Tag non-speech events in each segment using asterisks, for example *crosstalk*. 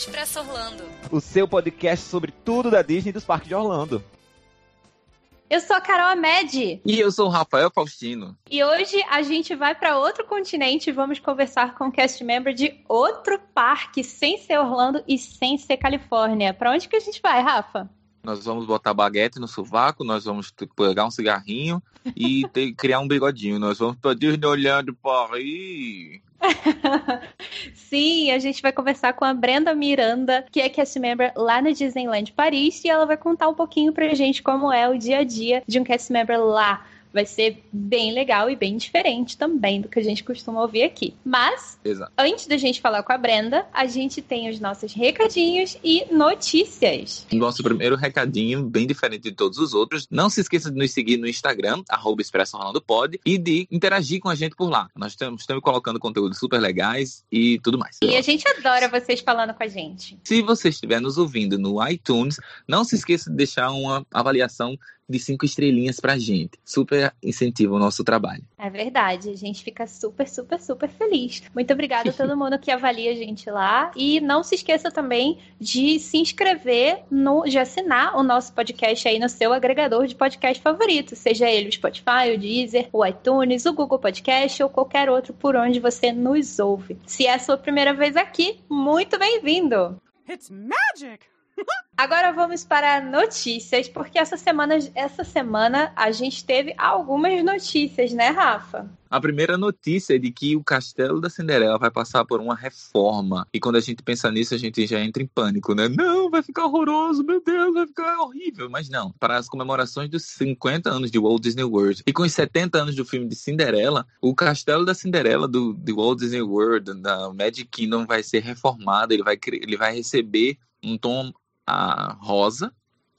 Expresso Orlando. O seu podcast sobre tudo da Disney e dos parques de Orlando. Eu sou a Carol Amed. E eu sou o Rafael Faustino. E hoje a gente vai para outro continente e vamos conversar com o cast member de outro parque, sem ser Orlando e sem ser Califórnia. Para onde que a gente vai, Rafa? Nós vamos botar baguete no sovaco, nós vamos pegar um cigarrinho e *laughs* ter, criar um bigodinho. Nós vamos para Disney olhando Paris. *laughs* Sim, a gente vai conversar com a Brenda Miranda, que é cast member lá no Disneyland Paris, e ela vai contar um pouquinho pra gente como é o dia a dia de um cast member lá vai ser bem legal e bem diferente também do que a gente costuma ouvir aqui. Mas, Exato. antes da gente falar com a Brenda, a gente tem os nossos recadinhos e notícias. Nosso primeiro recadinho, bem diferente de todos os outros. Não se esqueça de nos seguir no Instagram, arroba Expresso Rolando Pod, e de interagir com a gente por lá. Nós estamos, estamos colocando conteúdos super legais e tudo mais. E a gente adora vocês falando com a gente. Se você estiver nos ouvindo no iTunes, não se esqueça de deixar uma avaliação de cinco estrelinhas pra gente. Super incentiva o nosso trabalho. É verdade, a gente fica super, super, super feliz. Muito obrigada a todo mundo que avalia a gente lá. E não se esqueça também de se inscrever, no, de assinar o nosso podcast aí no seu agregador de podcast favorito, seja ele o Spotify, o Deezer, o iTunes, o Google Podcast ou qualquer outro por onde você nos ouve. Se é a sua primeira vez aqui, muito bem-vindo! It's magic! Agora vamos para notícias, porque essa semana, essa semana a gente teve algumas notícias, né, Rafa? A primeira notícia é de que o Castelo da Cinderela vai passar por uma reforma. E quando a gente pensa nisso, a gente já entra em pânico, né? Não, vai ficar horroroso, meu Deus, vai ficar horrível. Mas não. Para as comemorações dos 50 anos de Walt Disney World e com os 70 anos do filme de Cinderela, o Castelo da Cinderela do, do Walt Disney World, da Magic Kingdom, vai ser reformado. Ele vai, ele vai receber um tom a rosa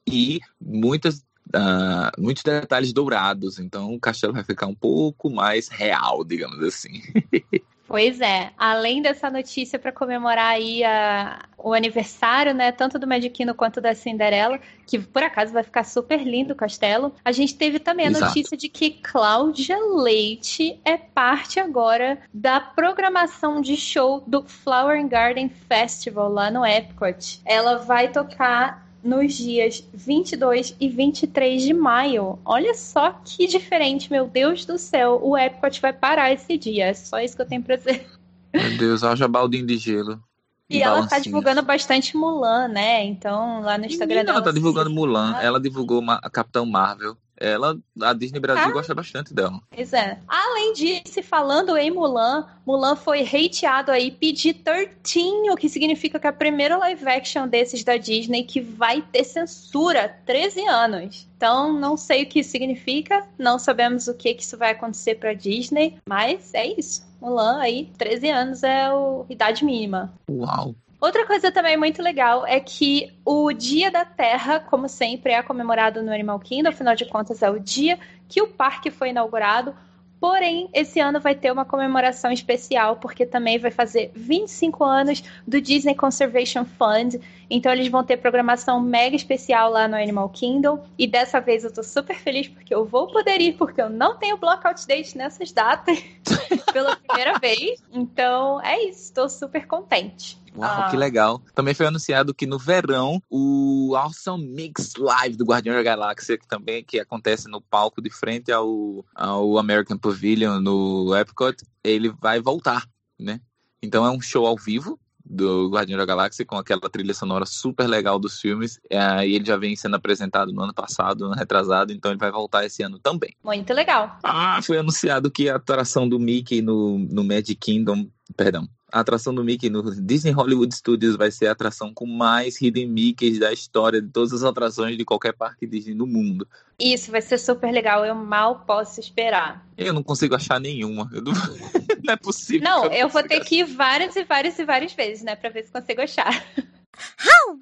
e muitas, uh, muitos detalhes dourados. Então o castelo vai ficar um pouco mais real, digamos assim. *laughs* Pois é, além dessa notícia para comemorar aí a, o aniversário, né, tanto do Magiquino quanto da Cinderela, que por acaso vai ficar super lindo o castelo, a gente teve também a Exato. notícia de que Cláudia Leite é parte agora da programação de show do Flower Garden Festival lá no Epcot. Ela vai tocar nos dias 22 e 23 de maio. Olha só que diferente, meu Deus do céu. O Epcot vai parar esse dia. É só isso que eu tenho pra dizer. Meu Deus, haja baldinho de gelo. E ela tá divulgando bastante Mulan, né? Então, lá no Instagram Menina, dela. ela tá divulgando Mulan, ela divulgou uma, a Capitão Marvel. Ela, a Disney Brasil Ah. gosta bastante dela. Pois é. Além disso, falando em Mulan, Mulan foi hateado aí PG-13, o que significa que é a primeira live action desses da Disney que vai ter censura, 13 anos. Então, não sei o que isso significa, não sabemos o que, que isso vai acontecer pra Disney, mas é isso. Mulan aí, 13 anos é a idade mínima. Uau. Outra coisa também muito legal é que o Dia da Terra, como sempre, é comemorado no Animal Kingdom, afinal de contas é o dia que o parque foi inaugurado. Porém, esse ano vai ter uma comemoração especial, porque também vai fazer 25 anos do Disney Conservation Fund. Então, eles vão ter programação mega especial lá no Animal Kingdom. E dessa vez eu tô super feliz porque eu vou poder ir, porque eu não tenho blockout date nessas datas *laughs* pela primeira vez. Então, é isso, tô super contente. Uau, Ah. que legal. Também foi anunciado que no verão o Awesome Mix Live do Guardião da Galáxia, que também que acontece no palco de frente ao, ao American Pavilion no Epcot, ele vai voltar, né? Então é um show ao vivo do Guardião da Galáxia com aquela trilha sonora super legal dos filmes. É, e ele já vem sendo apresentado no ano passado, no ano retrasado, então ele vai voltar esse ano também. Muito legal. Ah, foi anunciado que a atração do Mickey no, no Magic Kingdom, perdão, a atração do Mickey no Disney Hollywood Studios vai ser a atração com mais Hidden Mickeys da história de todas as atrações de qualquer parque Disney no mundo. Isso vai ser super legal. Eu mal posso esperar. Eu não consigo achar nenhuma. Eu não... *laughs* não é possível. Não, que eu vou ter que ir várias e várias e várias vezes, né? Pra ver se consigo achar.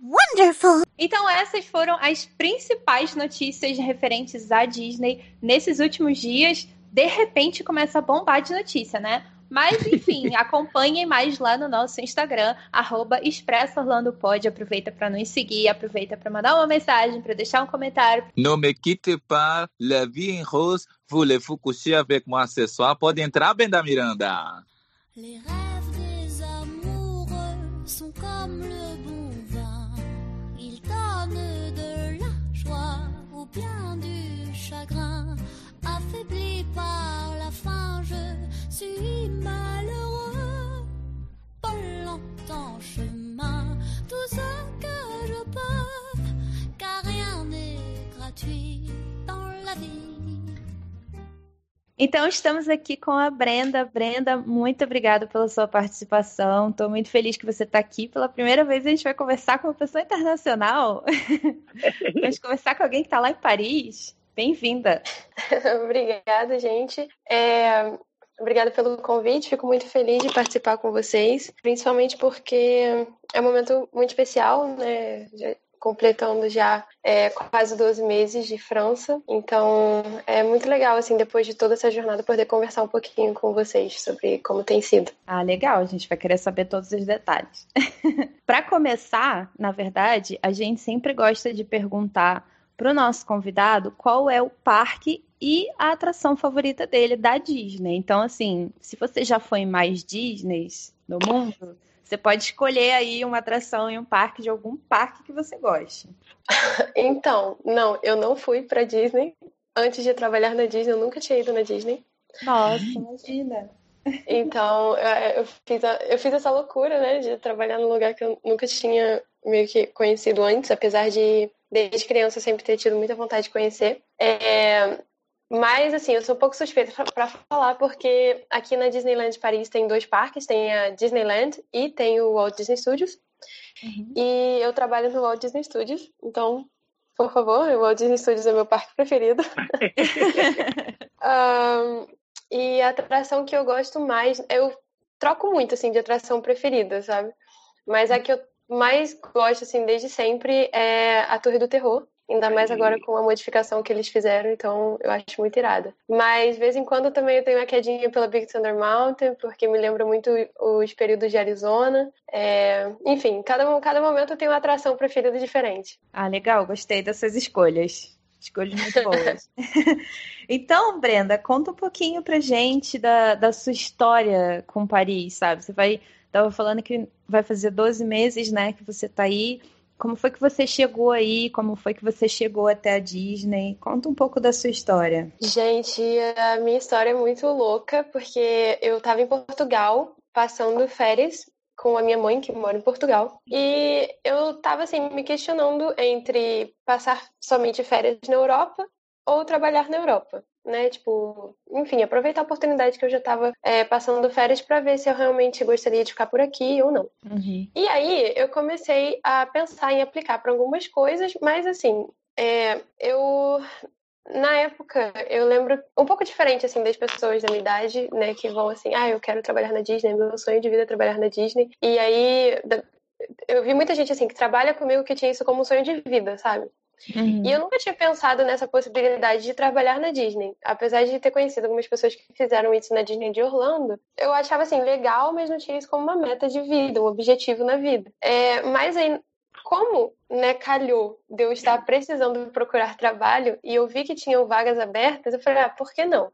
Wonderful! Então, essas foram as principais notícias referentes à Disney nesses últimos dias. De repente começa a bombar de notícia, né? Mas, enfim, *laughs* acompanhem mais lá no nosso Instagram, arroba ExpressoOrlandoPod. Aproveita para nos seguir, aproveita para mandar uma mensagem, para deixar um comentário. Não me quitte pas, la vie en rose, voulez-vous coucher avec moi ce soir? Pode entrar, Benda Miranda. Les rêves des amoureux sont comme le bon vin. Ils donnent de la joie ou bien du chagrin. Affaibli par la faim, suis chemin, tout ce que je peux, car rien n'est gratuit dans la vie. Então estamos aqui com a Brenda. Brenda, muito obrigada pela sua participação. Estou muito feliz que você está aqui. Pela primeira vez a gente vai conversar com uma pessoa internacional. *laughs* Vamos conversar com alguém que está lá em Paris. Bem-vinda. *laughs* obrigada, gente. É... Obrigada pelo convite, fico muito feliz de participar com vocês, principalmente porque é um momento muito especial, né? completando já é, quase 12 meses de França. Então é muito legal, assim, depois de toda essa jornada, poder conversar um pouquinho com vocês sobre como tem sido. Ah, legal, a gente vai querer saber todos os detalhes. *laughs* Para começar, na verdade, a gente sempre gosta de perguntar para o nosso convidado qual é o parque e a atração favorita dele da Disney. Então, assim, se você já foi em mais Disneys no mundo, você pode escolher aí uma atração em um parque de algum parque que você goste. *laughs* Então, não, eu não fui para Disney. Antes de trabalhar na Disney, eu nunca tinha ido na Disney. Nossa, imagina. Então, *laughs* eu fiz, a, eu fiz essa loucura, né, de trabalhar num lugar que eu nunca tinha meio que conhecido antes, apesar de, desde criança, sempre ter tido muita vontade de conhecer. É, mas, assim, eu sou um pouco suspeita para falar, porque aqui na Disneyland Paris tem dois parques, tem a Disneyland e tem o Walt Disney Studios. Uhum. E eu trabalho no Walt Disney Studios, então, por favor, o Walt Disney Studios é meu parque preferido. *laughs* um, e a atração que eu gosto mais, eu troco muito, assim, de atração preferida, sabe? Mas a que eu mais gosto, assim, desde sempre é a Torre do Terror. Ainda mais agora com a modificação que eles fizeram, então eu acho muito irada. Mas de vez em quando também eu tenho uma quedinha pela Big Thunder Mountain, porque me lembra muito os períodos de Arizona. É... Enfim, cada, cada momento eu tenho uma atração preferida diferente. Ah, legal, gostei dessas escolhas. Escolhas muito boas. *laughs* *laughs* então, Brenda, conta um pouquinho pra gente da, da sua história com Paris, sabe? Você vai. Tava falando que vai fazer 12 meses, né, que você tá aí. Como foi que você chegou aí? Como foi que você chegou até a Disney? Conta um pouco da sua história. Gente, a minha história é muito louca, porque eu estava em Portugal, passando férias com a minha mãe, que mora em Portugal. E eu estava assim, me questionando entre passar somente férias na Europa ou trabalhar na Europa né? Tipo, enfim, aproveitar a oportunidade que eu já estava é, passando férias para ver se eu realmente gostaria de ficar por aqui ou não. Uhum. E aí eu comecei a pensar em aplicar para algumas coisas, mas assim, é, eu na época, eu lembro um pouco diferente, assim, das pessoas da minha idade, né, que vão assim, ah, eu quero trabalhar na Disney, meu sonho de vida é trabalhar na Disney. E aí, eu vi muita gente, assim, que trabalha comigo que tinha isso como um sonho de vida, sabe? Uhum. E eu nunca tinha pensado nessa possibilidade de trabalhar na Disney. Apesar de ter conhecido algumas pessoas que fizeram isso na Disney de Orlando, eu achava assim, legal, mas não tinha isso como uma meta de vida, um objetivo na vida. É, mas aí, como né, calhou de eu estar precisando procurar trabalho e eu vi que tinham vagas abertas, eu falei, ah, por que não?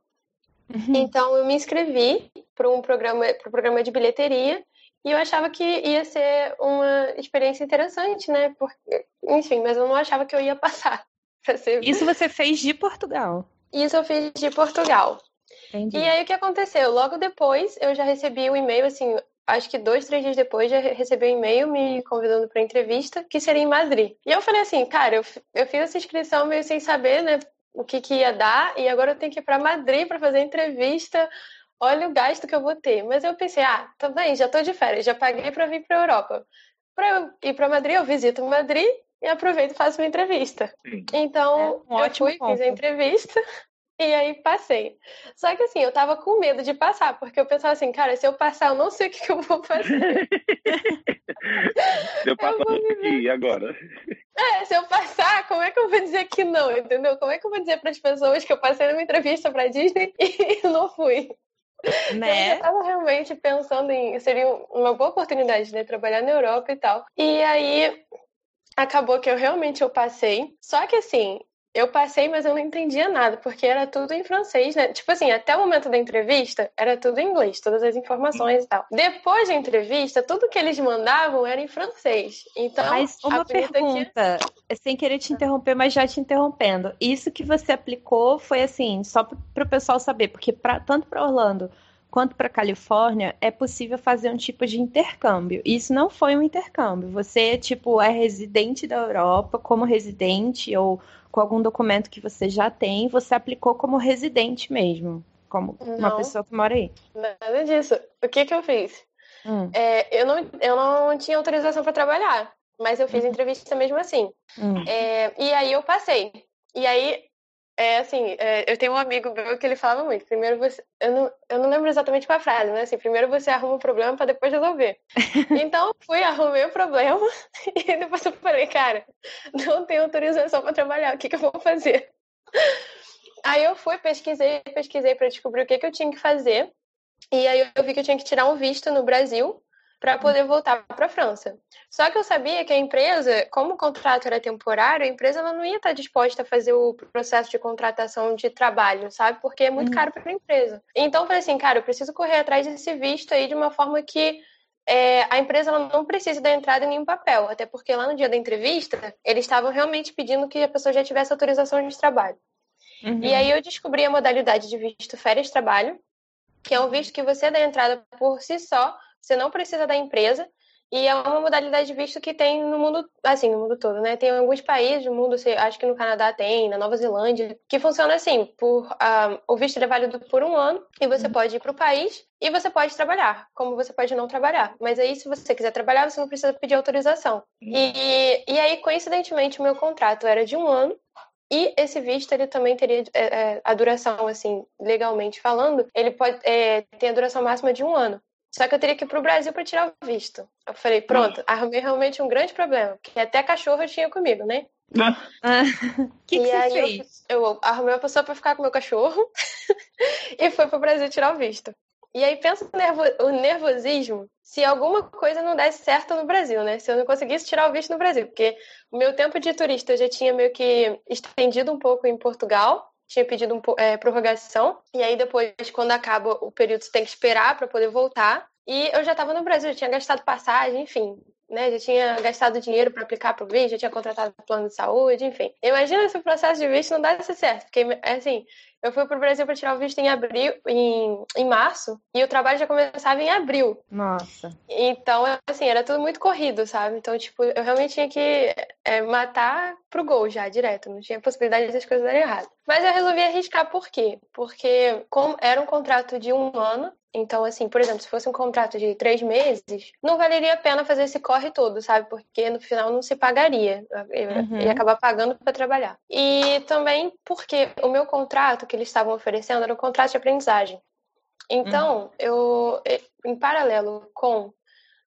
Uhum. Então eu me inscrevi para um programa, um programa de bilheteria e eu achava que ia ser uma experiência interessante, né? Porque, enfim, mas eu não achava que eu ia passar. *laughs* Ser... Isso você fez de Portugal? Isso eu fiz de Portugal. Entendi. E aí o que aconteceu? Logo depois eu já recebi o um e-mail, assim, acho que dois, três dias depois já recebi um e-mail me convidando para entrevista, que seria em Madrid. E eu falei assim, cara, eu, eu fiz essa inscrição meio sem saber, né, o que, que ia dar, e agora eu tenho que ir para Madrid para fazer entrevista olha o gasto que eu vou ter. Mas eu pensei, ah, também, tá já tô de férias, já paguei para vir para Europa. Para eu ir para Madrid, eu visito Madrid e aproveito e faço uma entrevista. Então, é um eu fui, ponto. fiz a entrevista *laughs* e aí passei. Só que assim, eu tava com medo de passar, porque eu pensava assim, cara, se eu passar, eu não sei o que, que eu vou fazer. *laughs* se eu *laughs* passar, eu e agora? É, se eu passar, como é que eu vou dizer que não, entendeu? Como é que eu vou dizer para as pessoas que eu passei numa entrevista para Disney e não fui? *laughs* Né? Eu tava realmente pensando em. Seria uma boa oportunidade, né? Trabalhar na Europa e tal. E aí acabou que eu realmente eu passei. Só que assim, eu passei, mas eu não entendia nada, porque era tudo em francês, né? Tipo assim, até o momento da entrevista, era tudo em inglês, todas as informações e tal. Depois da entrevista, tudo que eles mandavam era em francês. Então, Mas uma pergunta, sem querer te interromper, mas já te interrompendo. Isso que você aplicou foi assim, só para o pessoal saber, porque pra, tanto para Orlando quanto para Califórnia, é possível fazer um tipo de intercâmbio. Isso não foi um intercâmbio. Você, tipo, é residente da Europa, como residente ou com algum documento que você já tem, você aplicou como residente mesmo, como não, uma pessoa que mora aí. Nada disso. O que que eu fiz? Hum. É, eu, não, eu não tinha autorização para trabalhar, mas eu fiz uhum. entrevista mesmo assim. Hum. É, e aí eu passei. E aí é assim, é, eu tenho um amigo meu que ele falava muito. Primeiro você. Eu não, eu não lembro exatamente qual a frase, né? Assim, primeiro você arruma o um problema para depois resolver. *laughs* então, fui, arrumei o problema *laughs* e depois eu falei, cara, não tenho autorização para trabalhar, o que, que eu vou fazer? Aí eu fui, pesquisei, pesquisei para descobrir o que, que eu tinha que fazer. E aí eu vi que eu tinha que tirar um visto no Brasil para poder voltar para a França. Só que eu sabia que a empresa, como o contrato era temporário, a empresa não ia estar disposta a fazer o processo de contratação de trabalho, sabe? Porque é muito uhum. caro para a empresa. Então eu falei assim, cara, eu preciso correr atrás desse visto aí de uma forma que é, a empresa não precisa da entrada em nenhum papel, até porque lá no dia da entrevista eles estavam realmente pedindo que a pessoa já tivesse autorização de trabalho. Uhum. E aí eu descobri a modalidade de visto férias trabalho, que é um visto que você dá entrada por si só você não precisa da empresa. E é uma modalidade de visto que tem no mundo, assim, no mundo todo, né? Tem alguns países do mundo, acho que no Canadá tem, na Nova Zelândia, que funciona assim, por uh, o visto é válido por um ano e você uhum. pode ir para o país e você pode trabalhar, como você pode não trabalhar. Mas aí, se você quiser trabalhar, você não precisa pedir autorização. Uhum. E, e aí, coincidentemente, o meu contrato era de um ano e esse visto, ele também teria é, é, a duração, assim, legalmente falando, ele pode é, ter a duração máxima de um ano. Só que eu teria que ir pro Brasil para tirar o visto. Eu falei, pronto, arrumei realmente um grande problema, porque até cachorro tinha comigo, né? Ah, *laughs* que, que você fez? Eu, eu, arrumei uma pessoa para ficar com meu cachorro *laughs* e foi pro Brasil tirar o visto. E aí pensa o, nervo, o nervosismo se alguma coisa não desse certo no Brasil, né? Se eu não conseguisse tirar o visto no Brasil, porque o meu tempo de turista eu já tinha meio que estendido um pouco em Portugal tinha pedido um, é, prorrogação, e aí depois, quando acaba o período, você tem que esperar para poder voltar. E eu já estava no Brasil, já tinha gastado passagem, enfim, né? Já tinha gastado dinheiro para aplicar para o visto, já tinha contratado plano de saúde, enfim. Imagina se o processo de visto não desse certo, porque, assim, eu fui para o Brasil para tirar o visto em abril, em, em março, e o trabalho já começava em abril. Nossa. Então, assim, era tudo muito corrido, sabe? Então, tipo, eu realmente tinha que é, matar pro gol já, direto. Não tinha possibilidade das coisas darem errado. Mas eu resolvi arriscar por quê? Porque como era um contrato de um ano, então, assim, por exemplo, se fosse um contrato de três meses, não valeria a pena fazer esse corre todo, sabe? Porque no final não se pagaria. Uhum. ia acabar pagando para trabalhar. E também porque o meu contrato que eles estavam oferecendo era um contrato de aprendizagem. Então, uhum. eu, em paralelo com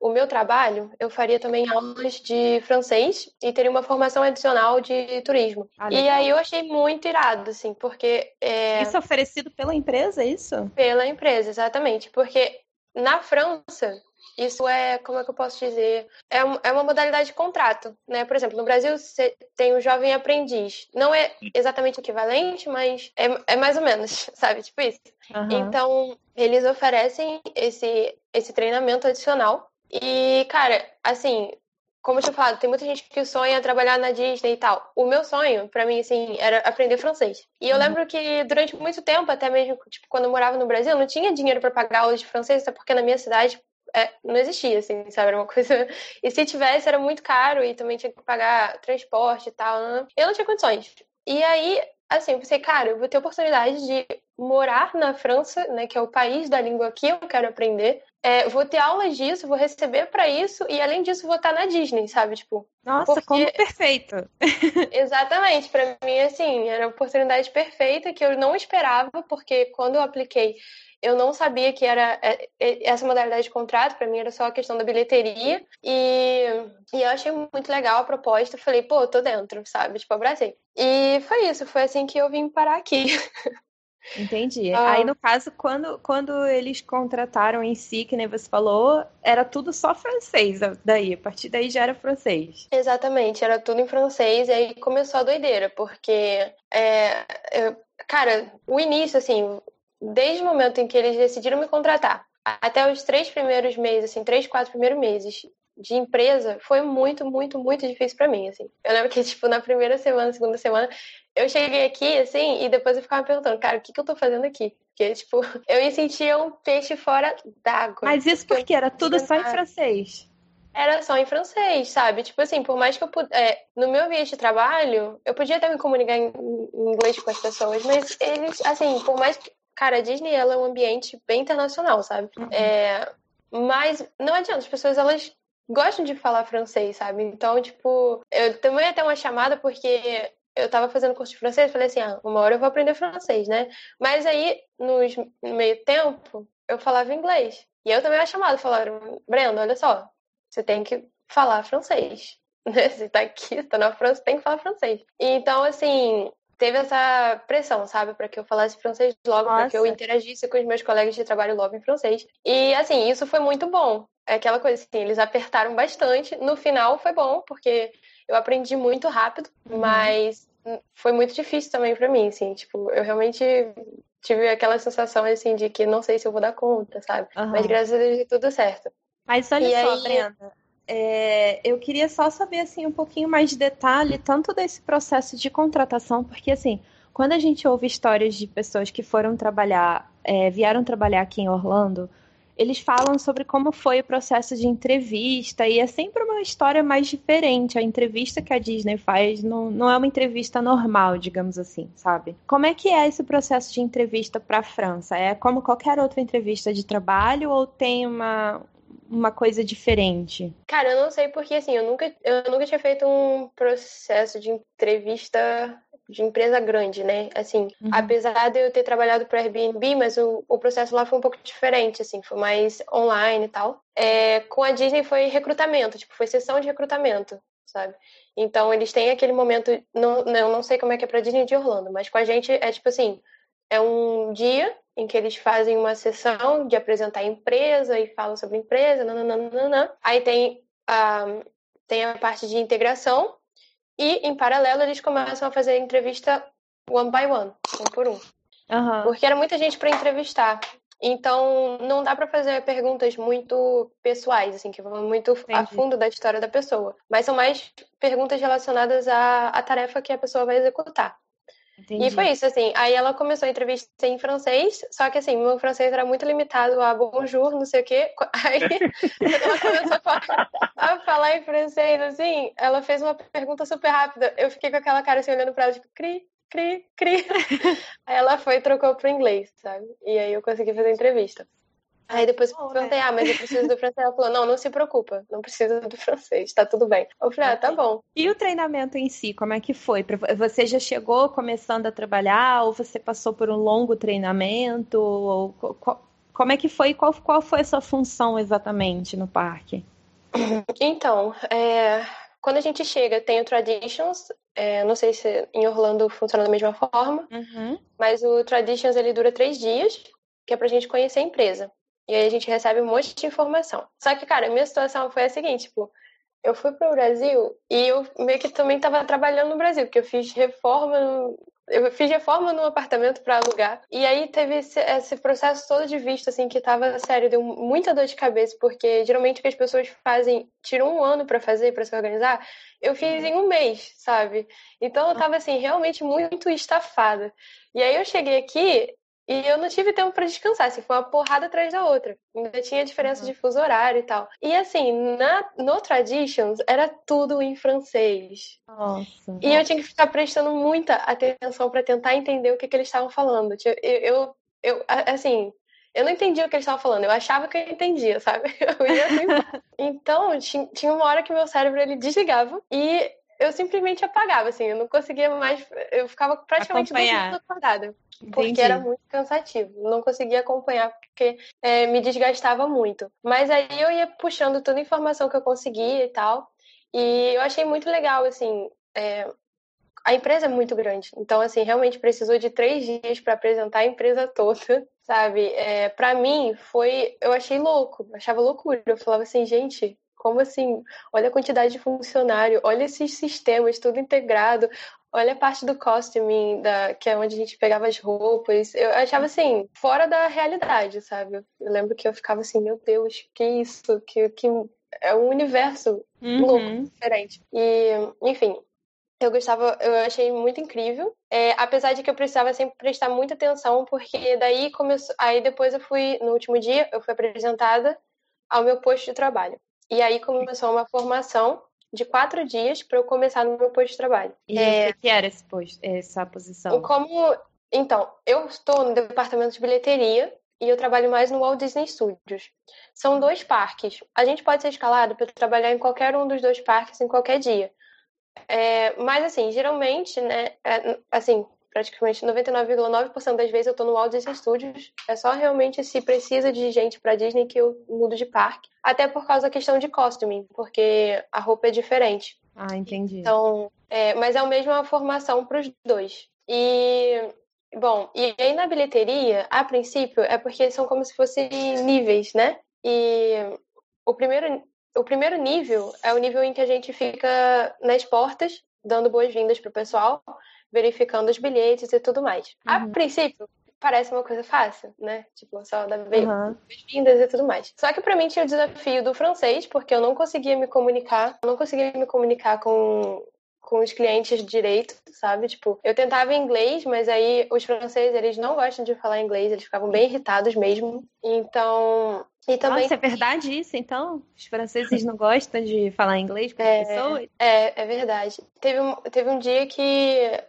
o meu trabalho, eu faria também aulas de francês e teria uma formação adicional de turismo. Ah, e aí eu achei muito irado, assim, porque. É... Isso é oferecido pela empresa, é isso? Pela empresa, exatamente. Porque na França, isso é, como é que eu posso dizer? É, é uma modalidade de contrato, né? Por exemplo, no Brasil você tem o jovem aprendiz. Não é exatamente equivalente, mas é, é mais ou menos, *laughs* sabe? Tipo isso. Uhum. Então, eles oferecem esse, esse treinamento adicional e, cara, assim, como eu tinha falado, tem muita gente que sonha trabalhar na Disney e tal. O meu sonho, para mim, assim, era aprender francês. E eu uhum. lembro que durante muito tempo, até mesmo, tipo, quando eu morava no Brasil, eu não tinha dinheiro para pagar aulas de francês, até porque na minha cidade é, não existia, assim, sabe? Era uma *laughs* coisa. E se tivesse, era muito caro e também tinha que pagar transporte e tal. Né? Eu não tinha condições. E aí, assim, eu pensei, cara, eu vou ter oportunidade de morar na França, né, que é o país da língua que eu quero aprender. É, vou ter aulas disso, vou receber para isso e além disso vou estar na Disney, sabe? Tipo, nossa, porque... como perfeito. *laughs* Exatamente, para mim assim, era a oportunidade perfeita que eu não esperava, porque quando eu apliquei, eu não sabia que era é, é, essa modalidade de contrato, para mim era só a questão da bilheteria. E, e eu achei muito legal a proposta. Falei, pô, tô dentro, sabe? Tipo, abracei. E foi isso, foi assim que eu vim parar aqui. *laughs* Entendi. Ah. Aí, no caso, quando, quando eles contrataram em si, que nem você falou, era tudo só francês daí. A partir daí já era francês. Exatamente, era tudo em francês, e aí começou a doideira, porque, é, eu- cara, o início, assim, desde o momento em que eles decidiram me contratar, até os três primeiros meses, assim, três, quatro primeiros meses de empresa, foi muito, muito, muito difícil pra mim, assim. Eu lembro que, tipo, na primeira semana, segunda semana, eu cheguei aqui, assim, e depois eu ficava me perguntando, cara, o que que eu tô fazendo aqui? Porque, tipo, *laughs* eu me sentia um peixe fora d'água. Mas isso porque era tudo só em francês. era só em francês, sabe? Tipo assim, por mais que eu pudesse. no meu ambiente de trabalho, eu podia até me comunicar em, em inglês com as pessoas, mas eles, assim, por mais que. Cara, a Disney ela é um ambiente bem internacional, sabe? É, mas não adianta, as pessoas elas gostam de falar francês, sabe? Então, tipo, eu também ter uma chamada porque eu tava fazendo curso de francês, falei assim, ah, uma hora eu vou aprender francês, né? Mas aí, nos, no meio tempo, eu falava inglês. E eu também era chamada, falaram, Brenda, olha só, você tem que falar francês. *laughs* Né? Você tá aqui, você tá na França, tem que falar francês. Então, assim, teve essa pressão, sabe, para que eu falasse francês logo, para que eu interagisse com os meus colegas de trabalho logo em francês. E, assim, isso foi muito bom. É aquela coisa assim, eles apertaram bastante. No final foi bom, porque eu aprendi muito rápido, mas foi muito difícil também para mim, assim, tipo, eu realmente tive aquela sensação, assim, de que não sei se eu vou dar conta, sabe? Aham. Mas graças a Deus deu tudo certo. Mas olha E só, aí- Brenda, é, eu queria só saber assim um pouquinho mais de detalhe, tanto desse processo de contratação, porque assim, quando a gente ouve histórias de pessoas que foram trabalhar, é, vieram trabalhar aqui em Orlando, eles falam sobre como foi o processo de entrevista, e é sempre uma história mais diferente. A entrevista que a Disney faz não, não é uma entrevista normal, digamos assim, sabe? Como é que é esse processo de entrevista para a França? É como qualquer outra entrevista de trabalho ou tem uma, uma coisa diferente? Cara, eu não sei porque, assim, eu nunca, eu nunca tinha feito um processo de entrevista de empresa grande, né? Assim, Uhum. apesar de eu ter trabalhado para Airbnb, mas o, o processo lá foi um pouco diferente, assim, foi mais online e tal. É, com a Disney foi recrutamento, tipo, foi sessão de recrutamento, sabe? Então, eles têm aquele momento, não, não, eu não sei como é que é pra Disney de Orlando, mas com a gente é tipo assim, é um dia em que eles fazem uma sessão de apresentar a empresa e falam sobre a empresa, nananana. Aí tem a, tem a parte de integração e, em paralelo, eles começam a fazer a entrevista one by one, um por um. Aham. Porque era muita gente para entrevistar. Então, não dá para fazer perguntas muito pessoais, assim, que vão muito a Entendi. fundo da história da pessoa. Mas são mais perguntas relacionadas à, à tarefa que a pessoa vai executar. Entendi. E foi isso, assim. Aí ela começou a entrevista em francês, só que assim, meu francês era muito limitado a bonjour, não sei o quê. *laughs* Aí ela começou a falar, a falar em francês, assim, ela fez uma pergunta super rápida. Eu fiquei com aquela cara assim, olhando pra ela, tipo, cri, cri, cri. *laughs* Aí ela foi e trocou pro inglês, sabe? E aí eu consegui fazer a entrevista. Aí depois eu né? perguntei, ah, mas eu preciso do francês. Ela falou, não, não se preocupa, não precisa do francês, tá tudo bem. Eu falei, ah, tá bom. E o treinamento em si, como é que foi? Você já chegou começando a trabalhar ou você passou por um longo treinamento? Ou co- co- como é que foi? Qual, qual foi a sua função exatamente no parque? *clears throat* Então, é, quando a gente chega, tem o Traditions, é, não sei se em Orlando funciona da mesma forma, Uhum. mas o Traditions ele dura três dias, que é pra gente conhecer a empresa. E aí a gente recebe um monte de informação. Só que, cara, a minha situação foi a seguinte, tipo, eu fui pro Brasil e eu meio que também tava trabalhando no Brasil, porque eu fiz reforma, no- eu fiz reforma num apartamento para alugar. E aí teve esse, esse processo todo de visto, assim, que tava, sério, deu muita dor de cabeça, porque geralmente o que as pessoas fazem, tiram um ano para fazer, para se organizar, eu fiz em um mês, sabe? Então eu tava, assim, realmente muito estafada. E aí eu cheguei aqui e eu não tive tempo para descansar, assim, foi uma porrada atrás da outra. Ainda tinha diferença de fuso horário e tal. E assim, na, no Traditions era tudo em francês. Nossa. E eu tinha que ficar prestando muita atenção para tentar entender o que, que eles estavam falando. Eu, eu, eu, assim, eu não entendia o que eles estavam falando, eu achava que eu entendia, *laughs* sabe? Eu ia assim. *laughs* Então, ti- tinha uma hora que meu cérebro ele desligava e eu simplesmente apagava, assim, eu não conseguia mais, eu ficava praticamente acordada. Porque Entendi. era muito cansativo. Não conseguia acompanhar porque é, me desgastava muito. Mas aí eu ia puxando toda a informação que eu conseguia e tal. E eu achei muito legal, assim. é, a empresa é muito grande. Então, assim, realmente precisou de três dias para apresentar a empresa toda, *laughs* sabe? É, para mim, foi. Eu achei louco, achava loucura. Eu falava assim, gente, como assim? Olha a quantidade de funcionário, olha esses sistemas, tudo integrado. Olha a parte do costuming, da, que é onde a gente pegava as roupas. Eu achava assim, fora da realidade, sabe? Eu lembro que eu ficava assim, meu Deus, que isso? Que, que é um universo Uhum. louco, diferente. E, enfim, eu gostava, eu achei muito incrível. É, apesar de que eu precisava sempre prestar muita atenção, porque daí começou. Aí depois eu fui, no último dia, eu fui apresentada ao meu posto de trabalho. E aí começou uma formação de quatro dias para eu começar no meu posto de trabalho. E É. o que, era esse posto, essa posição? Como. Então, eu estou no departamento de bilheteria e eu trabalho mais no Walt Disney Studios. São dois parques. A gente pode ser escalado para trabalhar em qualquer um dos dois parques em qualquer dia. É, mas, assim, geralmente, né, é, assim, praticamente 99,9% das vezes eu tô no Walt Disney Studios. É só realmente se precisa de gente para Disney que eu mudo de parque. Até por causa da questão de costuming, porque a roupa é diferente. Ah, entendi. Então, é, mas é a mesma formação para os dois. E, bom, e aí na bilheteria, a princípio, é porque são como se fossem níveis, né? E o primeiro, o primeiro nível é o nível em que a gente fica nas portas, dando boas-vindas pro pessoal, verificando os bilhetes e tudo mais. A Uhum. princípio, parece uma coisa fácil, né? Tipo, só dar be- Aham. boas-vindas e tudo mais. Só que pra mim tinha o desafio do francês, porque eu não conseguia me comunicar, eu não conseguia me comunicar com com os clientes direito, sabe? Tipo, eu tentava inglês, mas aí os franceses, eles não gostam de falar inglês, eles ficavam bem irritados mesmo. Então, e também Nossa, é verdade isso, então? Os franceses não gostam de falar inglês com as É. pessoas? É, é verdade. Teve um, teve um dia que,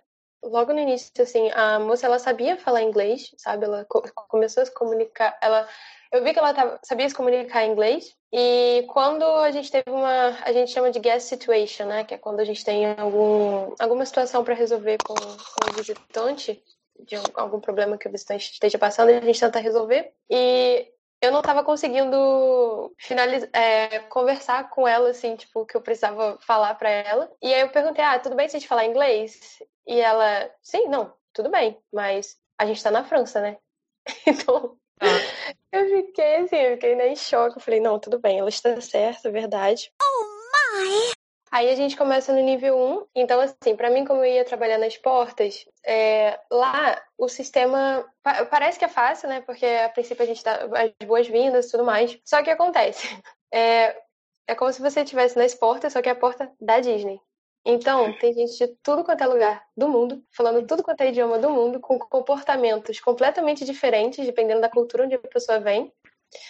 logo no início, assim, a moça, ela sabia falar inglês, sabe? Ela co- começou a se comunicar, ela... Eu vi que ela tava, sabia se comunicar em inglês, e quando a gente teve uma... A gente chama de guest situation, né? Que é quando a gente tem algum, alguma situação para resolver com, com o visitante, de um- algum problema que o visitante esteja passando, a gente tenta resolver. E eu não tava conseguindo finalizar, é, conversar com ela, assim, tipo, que eu precisava falar pra ela. E aí eu perguntei, ah, tudo bem se a gente falar inglês? E ela, sim, não, tudo bem, mas a gente tá na França, né? *laughs* Então, eu fiquei assim, eu fiquei né, em choque. Eu falei, não, tudo bem, ela está certa, é verdade. Aí a gente começa no nível 1. Então, assim, pra mim, como eu ia trabalhar nas portas, é, lá o sistema pa- parece que é fácil, né? Porque a princípio a gente dá as boas-vindas e tudo mais. Só que acontece? *laughs* É, é como se você estivesse nas portas, só que é a porta da Disney. Então, tem gente de tudo quanto é lugar do mundo, falando tudo quanto é idioma do mundo, com comportamentos completamente diferentes, dependendo da cultura onde a pessoa vem.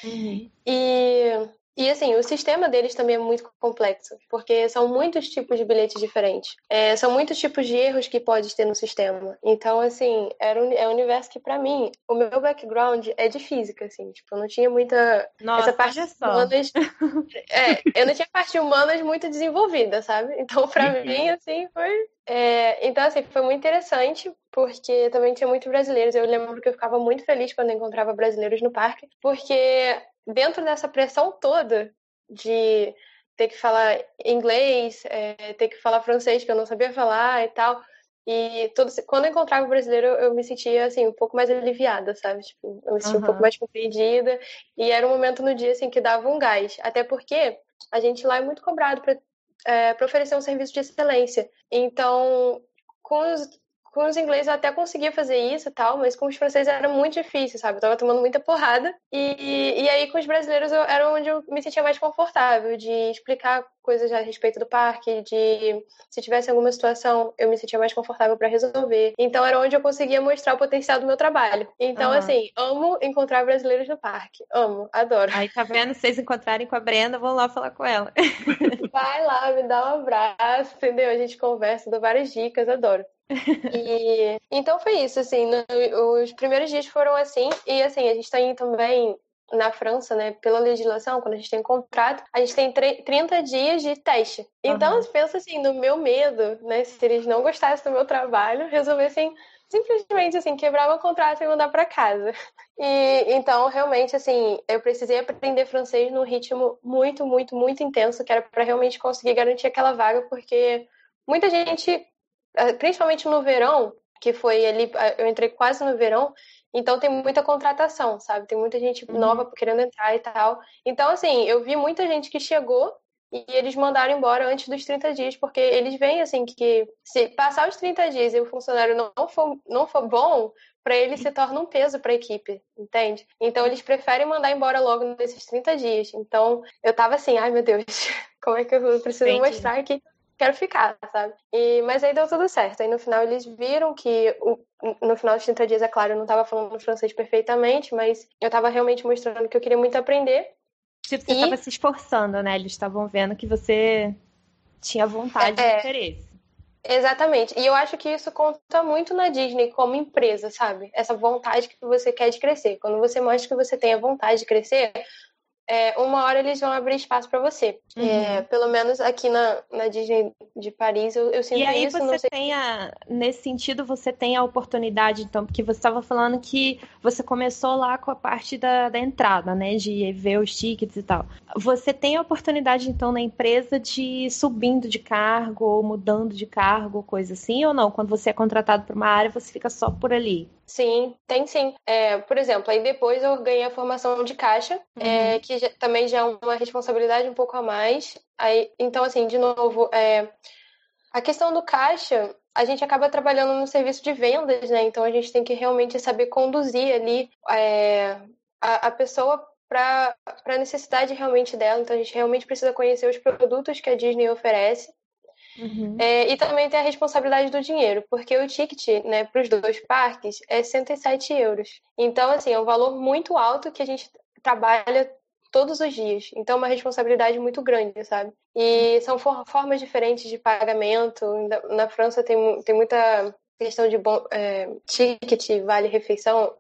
Uhum. E, e assim, o sistema deles também é muito complexo, porque são muitos tipos de bilhetes diferentes. É, são muitos tipos de erros que pode ter no sistema. Então, assim, era um, é um universo que, pra mim, o meu background é de física, assim. Tipo, eu não tinha muita. Nossa, essa parte humanas. *laughs* é, eu não tinha parte humanas muito desenvolvida, sabe? Então, pra Uhum. mim, assim, foi. é, então, assim, foi muito interessante, porque também tinha muitos brasileiros. Eu lembro que eu ficava muito feliz quando encontrava brasileiros no parque, porque dentro dessa pressão toda de ter que falar inglês, é, ter que falar francês, que eu não sabia falar e tal. E todo, quando eu encontrava o brasileiro, eu me sentia, assim, um pouco mais aliviada, sabe? Tipo, eu me sentia um Aham. pouco mais compreendida. E era um momento no dia, assim, que dava um gás. Até porque a gente lá é muito cobrado para é, pra oferecer um serviço de excelência. Então, com os, com os ingleses eu até conseguia fazer isso e tal, mas com os franceses era muito difícil, sabe? Eu tava tomando muita porrada. E, e aí com os brasileiros eu, era onde eu me sentia mais confortável de explicar coisas a respeito do parque, de se tivesse alguma situação eu me sentia mais confortável para resolver. Então era onde eu conseguia mostrar o potencial do meu trabalho. Então, Aham. assim, amo encontrar brasileiros no parque. Amo, adoro. Aí tá vendo? Se vocês encontrarem com a Brenda, vão lá falar com ela. Vai lá, me dá um abraço, entendeu? A gente conversa, dou várias dicas, adoro. E então foi isso, assim, no- os primeiros dias foram assim, e assim, a gente tem também na França, né, pela legislação, quando a gente tem contrato, a gente tem tre- 30 dias de teste. Então, você pensa assim, no meu medo, né, se eles não gostassem do meu trabalho, resolvessem simplesmente assim quebrar meu contrato e mandar para casa. E então, realmente assim, eu precisei aprender francês num ritmo muito, muito, muito intenso, que era para realmente conseguir garantir aquela vaga, porque muita gente principalmente no verão, que foi ali, eh, eu entrei quase no verão, então tem muita contratação, sabe? Tem muita gente Uhum. nova querendo entrar e tal. Então, assim, eu vi muita gente que chegou e eles mandaram embora antes dos 30 dias, porque eles veem, assim, que se passar os 30 dias e o funcionário não for, não for bom, para ele se torna um peso para a equipe, entende? Então, eles preferem mandar embora logo nesses 30 dias. Então, eu tava assim, ai meu Deus, *laughs* como é que eu preciso Entendi. mostrar que quero ficar, sabe? E, mas aí deu tudo certo. Aí no final eles viram que o, no final dos 30 dias, é claro, eu não estava falando francês perfeitamente, mas eu estava realmente mostrando que eu queria muito aprender. Tipo, você E- estava se esforçando, né? Eles estavam vendo que você tinha vontade e É. interesse. Exatamente. E eu acho que isso conta muito na Disney como empresa, sabe? Essa vontade que você quer de crescer. Quando você mostra que você tem a vontade de crescer, é, uma hora eles vão abrir espaço para você. Uhum. É, pelo menos aqui na, na Disney de Paris, eu, eu sinto E aí isso. você sei tem a, nesse sentido, você tem a oportunidade, então, porque você estava falando que você começou lá com a parte da, da entrada, né, de ver os tickets e tal. Você tem a oportunidade, então, na empresa de ir subindo de cargo ou mudando de cargo, coisa assim, ou não? Quando você é contratado para uma área, você fica só por ali. Sim, tem sim. É, por exemplo, aí depois eu ganhei a formação de caixa, é, que já- também já é uma responsabilidade um pouco a mais. Aí, então, assim, de novo, é, a questão do caixa, a gente acaba trabalhando no serviço de vendas, né? Então a gente tem que realmente saber conduzir ali é, a, a pessoa para a necessidade realmente dela. Então a gente realmente precisa conhecer os produtos que a Disney oferece. É, e também tem a responsabilidade do dinheiro, porque o ticket né, para os dois parques é 107 euros. Então, assim, é um valor muito alto que a gente trabalha todos os dias. Então, é uma responsabilidade muito grande, sabe? E são for- formas diferentes de pagamento. Na- França tem, tem muita questão de bom, é, ticket, vale-refeição.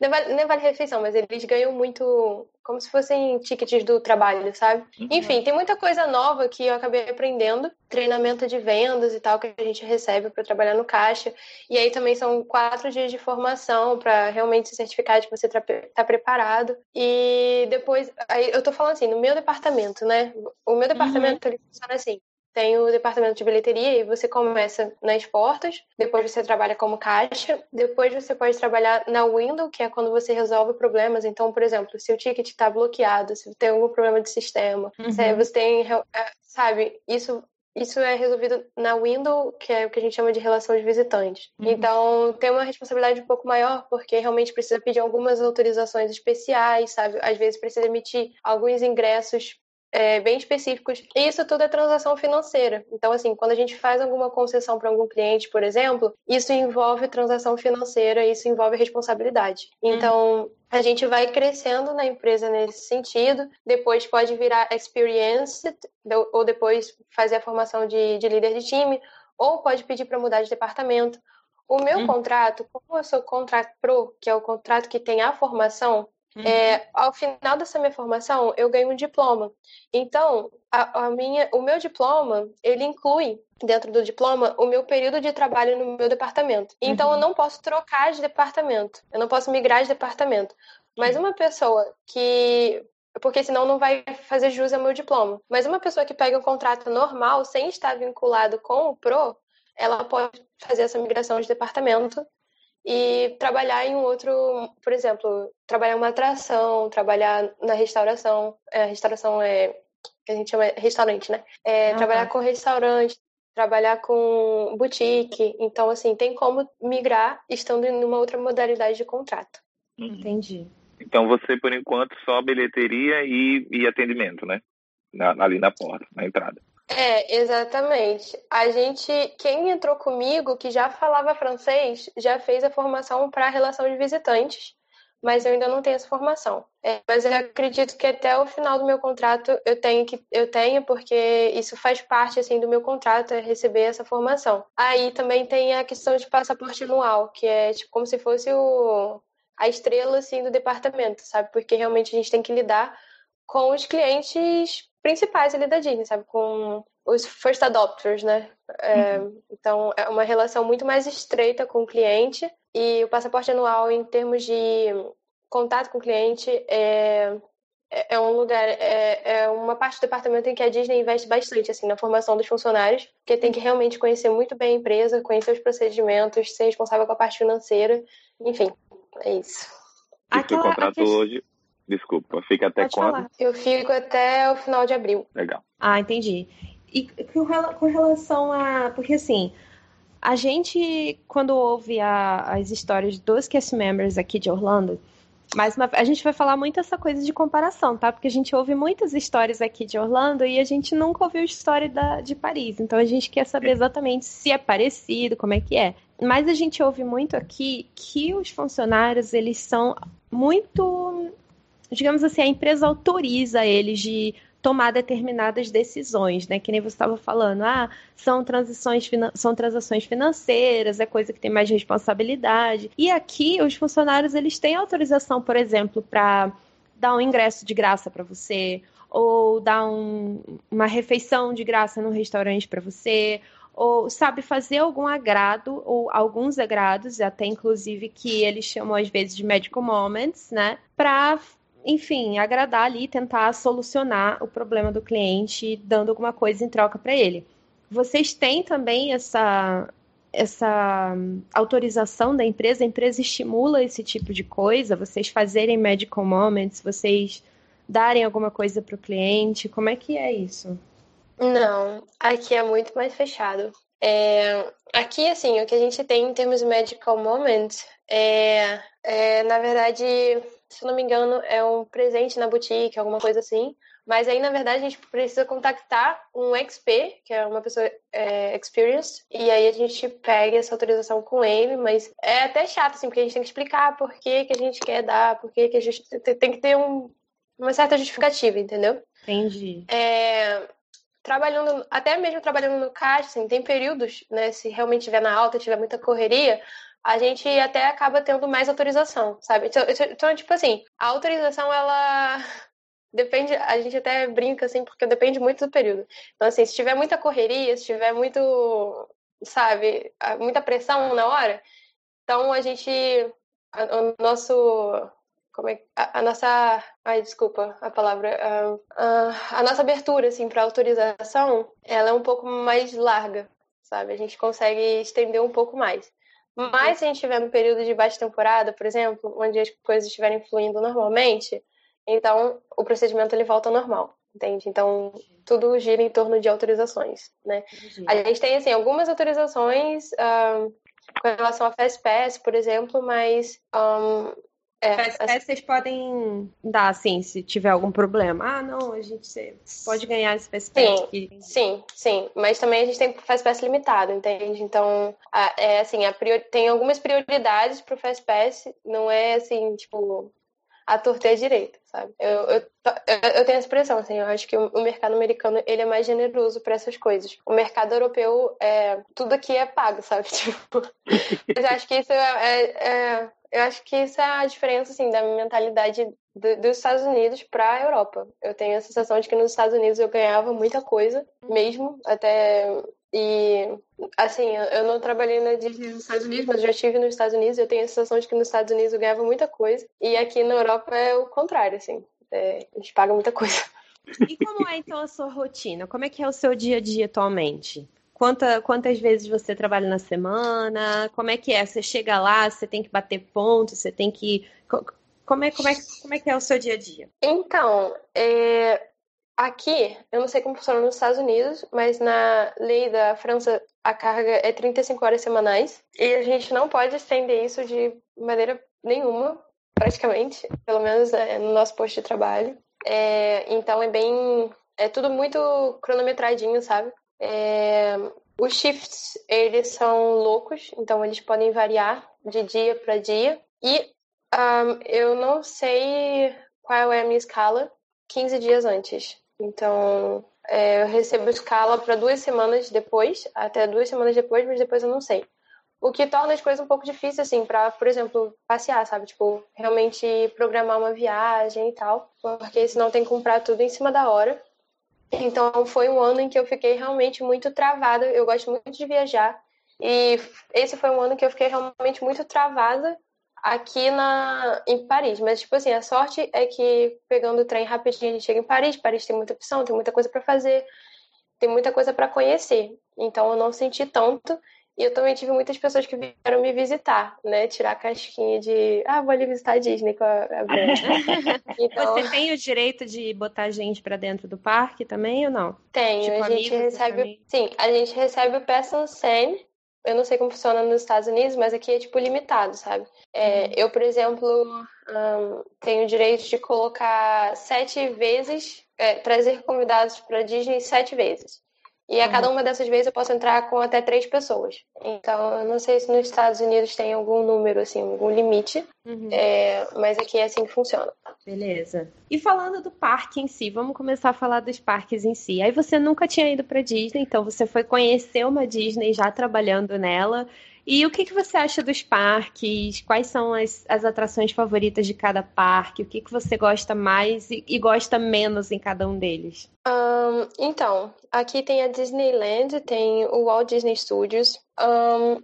Não é vale, não é vale-refeição, mas eles ganham muito como se fossem tickets do trabalho, sabe? Enfim, tem muita coisa nova que eu acabei aprendendo. Treinamento de vendas e tal que a gente recebe para trabalhar no caixa. E aí também são quatro dias de formação para realmente se certificar de que você está preparado. E depois, aí eu tô falando assim, no meu departamento, né? O meu departamento ele funciona assim. Tem o departamento de bilheteria e você começa nas portas, depois você trabalha como caixa, depois você pode trabalhar na window, que é quando você resolve problemas. Então, por exemplo, se o ticket está bloqueado, se tem algum problema de sistema, se você tem, é, sabe, isso isso é resolvido na window, que é o que a gente chama de relação de visitantes. Então, tem uma responsabilidade um pouco maior, porque realmente precisa pedir algumas autorizações especiais, sabe? Às vezes precisa emitir alguns ingressos é, bem específicos. E isso tudo é transação financeira. Então, assim, quando a gente faz alguma concessão para algum cliente, por exemplo, isso envolve transação financeira, isso envolve responsabilidade. Então, a gente vai crescendo na empresa nesse sentido. Depois pode virar experience, ou depois fazer a formação de, de líder de time, ou pode pedir para mudar de departamento. O meu Uhum. contrato, como eu sou contrato pro, que é o contrato que tem a formação, é, ao final dessa minha formação, eu ganho um diploma. Então, a, a minha, o meu diploma, ele inclui dentro do diploma o meu período de trabalho no meu departamento. Então, eu não posso trocar de departamento. Eu não posso migrar de departamento. Mas uma pessoa que porque senão não vai fazer jus ao meu diploma. Mas uma pessoa que pega um contrato normal, sem estar vinculado com o PRO, ela pode fazer essa migração de departamento e trabalhar em um outro, por exemplo, trabalhar em uma atração, trabalhar na restauração. É, restauração é que a gente chama restaurante, né? É, Ah, trabalhar tá. com restaurante, trabalhar com boutique. Então, assim, tem como migrar estando em uma outra modalidade de contrato. Entendi. Então você, por enquanto, só bilheteria e, e atendimento, né? Na- ali na porta, na entrada. É, exatamente. A gente, quem entrou comigo, que já falava francês, já fez a formação para relação de visitantes, mas eu ainda não tenho essa formação. É, mas eu acredito que até o final do meu contrato eu tenho que eu tenho porque isso faz parte assim do meu contrato é receber essa formação. Aí também tem a questão de passaporte anual, que é tipo como se fosse o a estrela assim do departamento, sabe? Porque realmente a gente tem que lidar com os clientes principais ali da Disney, sabe? Com os first adopters, né? É, Então, é uma relação muito mais estreita com o cliente e o passaporte anual, em termos de contato com o cliente, é, é, é um lugar, é, é uma parte do departamento em que a Disney investe bastante, assim, na formação dos funcionários, porque tem que realmente conhecer muito bem a empresa, conhecer os procedimentos, ser responsável com a parte financeira, enfim, é isso. E Aquela- seu contrato aquele- hoje, desculpa, fica até Pode quando? falar. Eu fico até o final de abril. Legal. Ah, entendi. E com rela- com relação a. Porque assim, a gente, quando ouve a- as histórias dos cast members aqui de Orlando, mais uma, a gente vai falar muito essa coisa de comparação, tá? Porque a gente ouve muitas histórias aqui de Orlando e a gente nunca ouviu história da, de Paris. Então a gente quer saber exatamente se é parecido, como é que é. Mas a gente ouve muito aqui que os funcionários, eles são muito. Digamos assim, a empresa autoriza eles de tomar determinadas decisões, né? Que nem você estava falando, ah, são transições, são transações financeiras, é coisa que tem mais responsabilidade. E aqui os funcionários eles têm autorização, por exemplo, para dar um ingresso de graça para você, ou dar um- uma refeição de graça no restaurante para você, ou sabe fazer algum agrado ou alguns agrados, até inclusive que eles chamam às vezes de medical moments, né? Para enfim, agradar ali, tentar solucionar o problema do cliente, dando alguma coisa em troca para ele. Vocês têm também essa essa hum, autorização da empresa? A empresa estimula esse tipo de coisa? Vocês fazerem medical moments? Vocês darem alguma coisa para o cliente? Como é que é isso? Não, aqui é muito mais fechado. É, aqui, assim, o que a gente tem em termos de medical moments é, é, na verdade, se não me engano, é um presente na boutique, alguma coisa assim. Mas aí, na verdade, a gente precisa contactar um XP, que é uma pessoa é, experienced, e aí a gente pega essa autorização com ele, mas é até chato, assim, porque a gente tem que explicar por que, que a gente quer dar, por que, que a gente tem que ter um, uma certa justificativa, entendeu? Entendi. É, trabalhando, até mesmo trabalhando no caixa, assim, tem períodos, né, se realmente tiver na alta, tiver muita correria, a gente até acaba tendo mais autorização, sabe? Então, então, tipo assim, a autorização, ela *laughs* depende, a gente até brinca, assim, porque depende muito do período. Então, assim, se tiver muita correria, se tiver muito, sabe, muita pressão na hora, então a gente, o nosso como é, a, a nossa, ai, desculpa a palavra, a, a, a nossa abertura, assim, para autorização, ela é um pouco mais larga, sabe? A gente consegue estender um pouco mais. Mas se a gente estiver no período de baixa temporada, por exemplo, onde as coisas estiverem fluindo normalmente, então o procedimento ele volta ao normal, entende? Então tudo gira em torno de autorizações, né? A gente tem, assim, algumas autorizações ah, com relação a FastPass, por exemplo, mas um, é, Pass vocês podem dar, assim, se tiver algum problema. Ah, não, a gente pode ganhar esse Fast Pass Sim, aqui. Sim, sim, mas também a gente tem Fast Pass limitado, entende? Então, a- é assim, a prior... tem algumas prioridades pro Fast Pass, não é assim, tipo, a torta a direita, sabe? Eu, eu, eu- tenho essa impressão, assim, eu acho que o o mercado americano, ele é mais generoso para essas coisas. O mercado europeu, é, tudo aqui é pago, sabe? *laughs* Tipo, *laughs* mas eu acho que isso é, é- é- eu acho que isso é a diferença, assim, da mentalidade do- dos Estados Unidos para a Europa. Eu tenho a sensação de que nos Estados Unidos eu ganhava muita coisa, mesmo, até. E, assim, eu- não trabalhei na Disney nos Estados Unidos, mas eu já estive nos Estados Unidos. Eu tenho a sensação de que nos Estados Unidos eu ganhava muita coisa. E aqui na Europa é o contrário, assim. É, a gente paga muita coisa. E como é então a sua rotina? Como é que é o seu dia a dia atualmente? Quanta, quantas vezes você trabalha na semana? Como é que é? Você chega lá, você tem que bater ponto, você tem que. co- Como é, como é, como é que é o seu dia a dia? Então, é, aqui, eu não sei como funciona nos Estados Unidos, mas na lei da França a carga é 35 horas semanais e a gente não pode estender isso de maneira nenhuma, praticamente, pelo menos é, no nosso posto de trabalho. É, então é bem, é tudo muito cronometradinho, sabe? É, os shifts, eles são loucos, então eles podem variar de dia para dia. E Ahn, eu não sei qual é a minha escala 15 dias antes. Então, é, eu recebo escala para duas semanas depois, até duas semanas depois, mas depois eu não sei. O que torna as coisas um pouco difíceis, assim, para, por exemplo, passear, sabe? Tipo, realmente programar uma viagem e tal, porque senão tem que comprar tudo em cima da hora. Então, foi um ano em que eu fiquei realmente muito travada. Eu gosto muito de viajar. E esse foi um ano que eu fiquei realmente muito travada aqui na, em Paris. Mas, tipo assim, a sorte é que pegando o trem rapidinho a gente chega em Paris. Paris tem muita opção, tem muita coisa para fazer, tem muita coisa para conhecer. Então eu não senti tanto. E eu também tive muitas pessoas que vieram me visitar, né? Tirar a casquinha de, ah, vou ali visitar a Disney com a, a *laughs* então... Você tem o direito de botar gente para dentro do parque também ou não? Tenho, tipo, a gente recebe. Sim, a gente recebe o Person Sen. Eu não sei como funciona nos Estados Unidos, mas aqui é tipo limitado, sabe? É, uhum. Eu, por exemplo, um, tenho o direito de colocar sete vezes, é, trazer convidados para Disney sete vezes. E a cada uma dessas vezes eu posso entrar com até três pessoas. Então, eu não sei se nos Estados Unidos tem algum número, assim, algum limite. Uhum. É, mas aqui é assim que funciona. Beleza. E falando do parque em si, vamos começar a falar dos parques em si. Aí você nunca tinha ido para Disney, então você foi conhecer uma Disney já trabalhando nela. E o que, que você acha dos parques? Quais são as, as atrações favoritas de cada parque? O que, que você gosta mais e, e gosta menos em cada um deles? Um, então, aqui tem a Disneyland, tem o Walt Disney Studios. Um,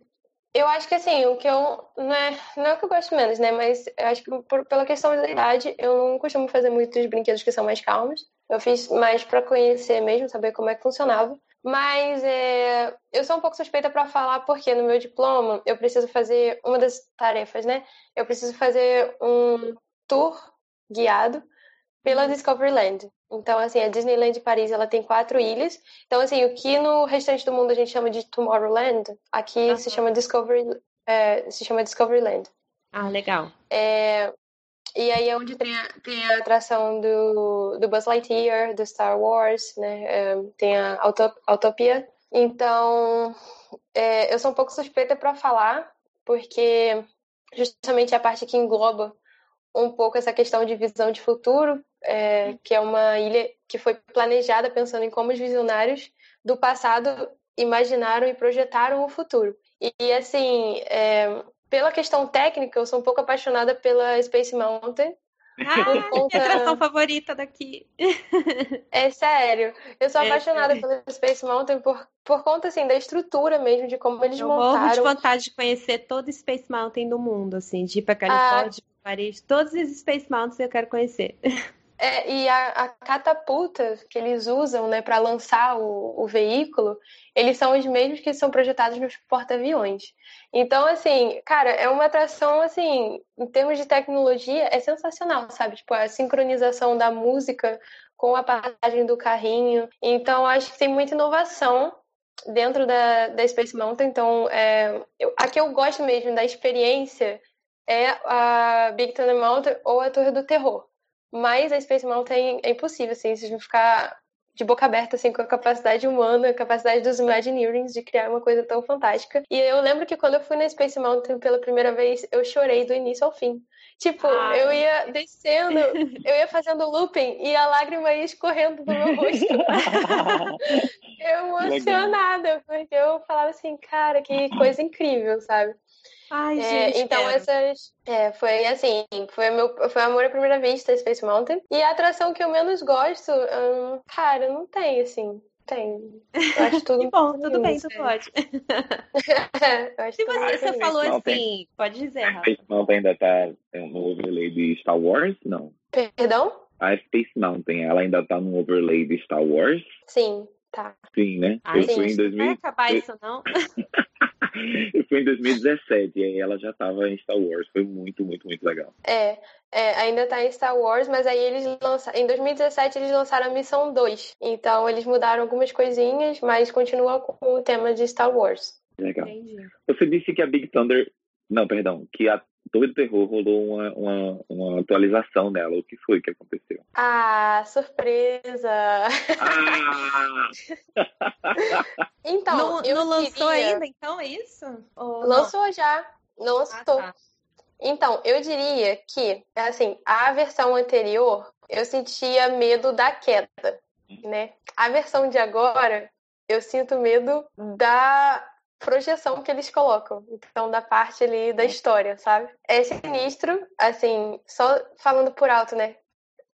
eu acho que assim, o que eu. Não é, não é o que eu gosto menos, né? Mas eu acho que por, pela questão da idade, eu não costumo fazer muitos brinquedos que são mais calmos. Eu fiz mais para conhecer mesmo, saber como é que funcionava. Mas é, eu sou um pouco suspeita para falar porque no meu diploma eu preciso fazer uma das tarefas, né? Eu preciso fazer um tour guiado pela uhum. Discoveryland. Então, assim, a Disneyland Paris ela tem quatro ilhas. Então, assim, o que no restante do mundo a gente chama de Tomorrowland, aqui uhum. se chama Discovery, é, se chama Discoveryland. Ah, legal. É, e aí é onde tem a, tem a atração do, do Buzz Lightyear, do Star Wars, né? É, tem a Autopia. Então, é, eu sou um pouco suspeita para falar, porque justamente a parte que engloba um pouco essa questão de visão de futuro, é, que é uma ilha que foi planejada pensando em como os visionários do passado imaginaram e projetaram o futuro. E, assim, é, pela questão técnica, eu sou um pouco apaixonada pela Space Mountain. Ah, conta... minha atração favorita daqui. *laughs* É sério. Eu sou é apaixonada sério. pela Space Mountain por, por conta, assim, da estrutura mesmo, de como eles eu montaram. Eu morro de vontade de conhecer todo Space Mountain do mundo, assim, de ir pra Califórnia, ah, Paris. Todos os Space Mountains eu quero conhecer. *laughs* É, e a, a, catapulta que eles usam né, para lançar o, o, veículo, eles são os mesmos que são projetados nos porta-aviões. Então, assim, cara, é uma atração, assim, em termos de tecnologia, é sensacional, sabe? Tipo, a sincronização da música com a passagem do carrinho. Então, acho que tem muita inovação dentro da, da Space Mountain. Então, é, eu, a que eu gosto mesmo da experiência é a Big Thunder Mountain ou a Torre do Terror. Mas a Space Mountain é impossível, assim, vocês vão ficar de boca aberta, assim, com a capacidade humana, a capacidade dos Imagineerings de criar uma coisa tão fantástica. E eu lembro que quando eu fui na Space Mountain pela primeira vez, eu chorei do início ao fim. Tipo, Ai. eu ia descendo, eu ia fazendo looping e a lágrima ia escorrendo do meu rosto. *laughs* eu emocionada, porque eu falava assim, cara, que coisa incrível, sabe? Ai, é, gente. Então, quero. essas. É, foi assim, foi meu foi amor à primeira vista, Space Mountain. E a atração que eu menos gosto, hum, cara, não tem, assim. Tem. Eu acho *laughs* tudo. bom, tudo bem, tu pode. *laughs* *laughs* Se você, você falou assim, pode dizer. A Space Mountain ainda tá no overlay de Star Wars? Não. Perdão? A Space Mountain, ela ainda tá no overlay de Star Wars? Sim, tá. Sim, né? Ah, eu sim. fui em 2000. Não vai acabar isso, não? *laughs* eu fui em 2017 e aí ela já estava em Star Wars. Foi muito, muito, muito legal. É, é ainda está em Star Wars, mas aí eles lançaram. Em 2017 eles lançaram a Missão 2. Então eles mudaram algumas coisinhas, mas continua com o tema de Star Wars. Legal. Entendi. Você disse que a Big Thunder. Não, perdão. Que a Torre do Terror rolou uma, uma, uma, atualização nela. O que foi que aconteceu? Ah, surpresa! Ah! *laughs* então, não, não lançou queria... ainda, então, é isso? Ou lançou não? já. Não lançou. Ah, tá. Então, eu diria que, assim, a versão anterior, eu sentia medo da queda, né? A versão de agora, eu sinto medo da projeção que eles colocam. Então, da parte ali da história, sabe? É sinistro, assim, só falando por alto, né?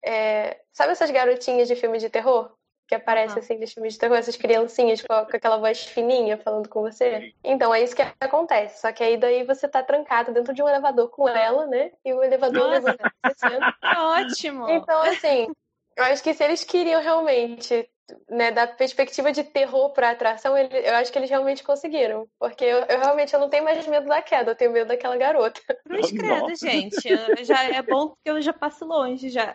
É... Sabe essas garotinhas de filme de terror? que aparece Aham. assim nos filmes de terror, essas criancinhas com, aquela voz fininha falando com você. Então é isso que acontece. Só que aí daí você tá trancado dentro de um elevador com ela, né? E o elevador Nossa. levanta. *laughs* Ótimo! Então, assim, eu acho que se eles queriam realmente, né, da perspectiva de terror pra atração, ele- eu acho que eles realmente conseguiram. Porque eu, eu realmente eu não tenho mais medo da queda, eu tenho medo daquela garota. Cruz *laughs* credo, Nossa. gente. Eu já é bom porque eu já passo longe já.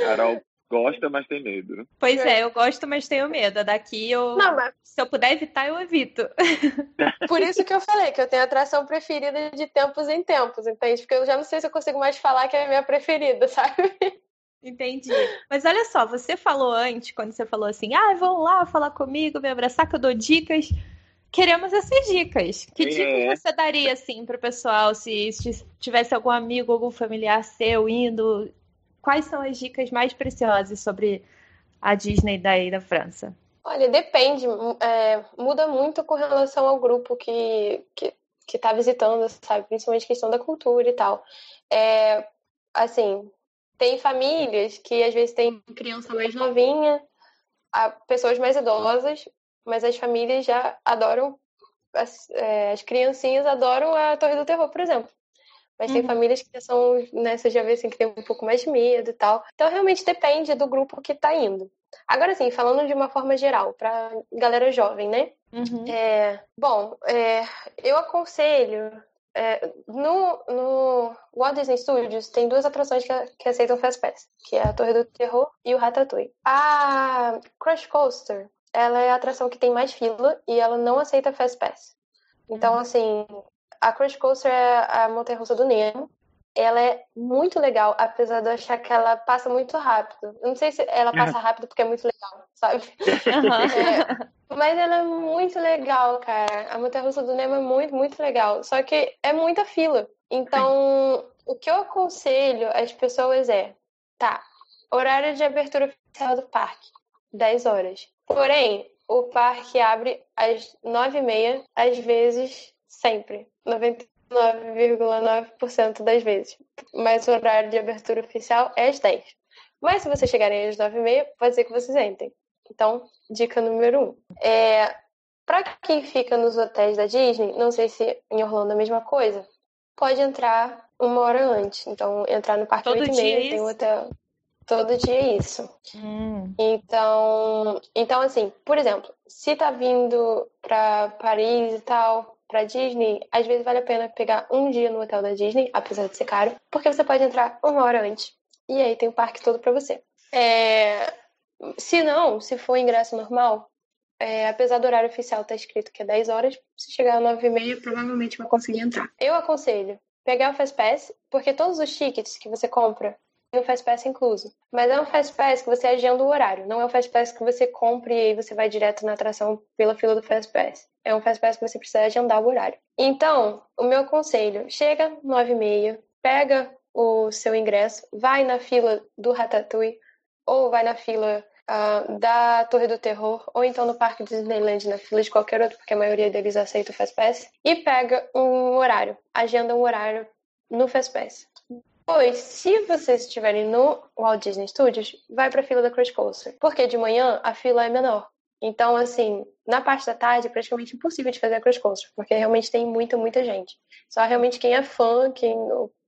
Carol gosta, mas tem medo. Pois é, eu gosto, mas tenho medo. Daqui eu. Não, mas Se eu puder evitar, eu evito. *laughs* por isso que eu falei que eu tenho atração preferida de tempos em tempos, entende? Porque eu já não sei se eu consigo mais falar que é a minha preferida, *laughs* sabe? Entendi. Mas olha só, você falou antes, quando você falou assim, ah, vão lá falar comigo, me abraçar, que eu dou dicas. Queremos essas dicas. Que É. dicas você daria, assim, pro pessoal, se, se tivesse algum amigo, algum familiar seu indo? Quais são as dicas mais preciosas sobre a Disney daí da França? Olha, depende. é, muda muito com relação ao grupo que, que, que tá visitando, sabe? Principalmente questão da cultura e tal. É, assim, tem famílias que às vezes tem criança mais novinha, pessoas mais idosas, mas as famílias já adoram, as, é, as criancinhas adoram a Torre do Terror, por exemplo. Mas tem Uhum. famílias que são, né, você já vê assim, que tem um pouco mais de medo e tal. Então realmente depende do grupo que tá indo. Agora sim, falando de uma forma geral, pra galera jovem, né? Uhum. É, bom, é, eu aconselho. é, no, no Walt Disney Studios tem duas atrações que, que aceitam Fast Pass, que é a Torre do Terror e o Ratatouille. A Crush Coaster, ela é a atração que tem mais fila e ela não aceita Fast Pass. Então, assim, a Crush Coaster é a montanha-russa do Nemo. Ela é muito legal, apesar de eu achar que ela passa muito rápido. Eu não sei se ela passa rápido porque é muito legal, sabe? Aham. *laughs* É, mas ela é muito legal, cara. A Montanha Russa do Nemo é muito, muito legal. Só que é muita fila. Então, o que eu aconselho às pessoas é: tá, horário de abertura oficial do parque, 10 horas. Porém, o parque abre às 9h30, às vezes, sempre. 99,9% das vezes. Mas o horário de abertura oficial é às 10. Mas se vocês chegarem às 9h30, pode ser que vocês entrem. Então, dica número um. É, para quem fica nos hotéis da Disney, não sei se em Orlando é a mesma coisa, pode entrar uma hora anje. Então, entrar no parque Todo 8 e meia, é tem um isso? hotel. Todo dia é isso. Hum. Então, então assim, por exemplo, se tá vindo pra Paris e tal, pra Disney, às vezes vale a pena pegar um dia no hotel da Disney, apesar de ser caro, porque você pode entrar uma hora antes. E aí tem o parque todo pra você. É, Se não, se for ingresso normal, é, apesar do horário oficial estar escrito que é 10 horas, se chegar às 9 e meia, provavelmente vai conseguir entrar. Eu aconselho pegar o Fast Pass, porque todos os tickets que você compra tem o Fast Pass incluso. Mas é um Fast Pass que você agenda o horário, não é um Fast Pass que você compra e aí você vai direto na atração pela fila do Fast Pass. É um Fast Pass que você precisa agendar o horário. Então, o meu conselho, chega 9 e meia, pega o seu ingresso, vai na fila do Ratatouille ou vai na fila ah, da Torre do Terror, ou então no Parque Disneyland, na fila de qualquer outro, porque a maioria deles aceita o Fast Pass, e pega um horário, agenda um horário no Fast Pass. Pois, se vocês estiverem no Walt Disney Studios, vai pra fila da Crush Coaster, porque de manhã a fila é menor. Então, assim, na parte da tarde é praticamente impossível de fazer a Crush Coaster, porque realmente tem muita, muita gente. Só realmente quem é fã, quem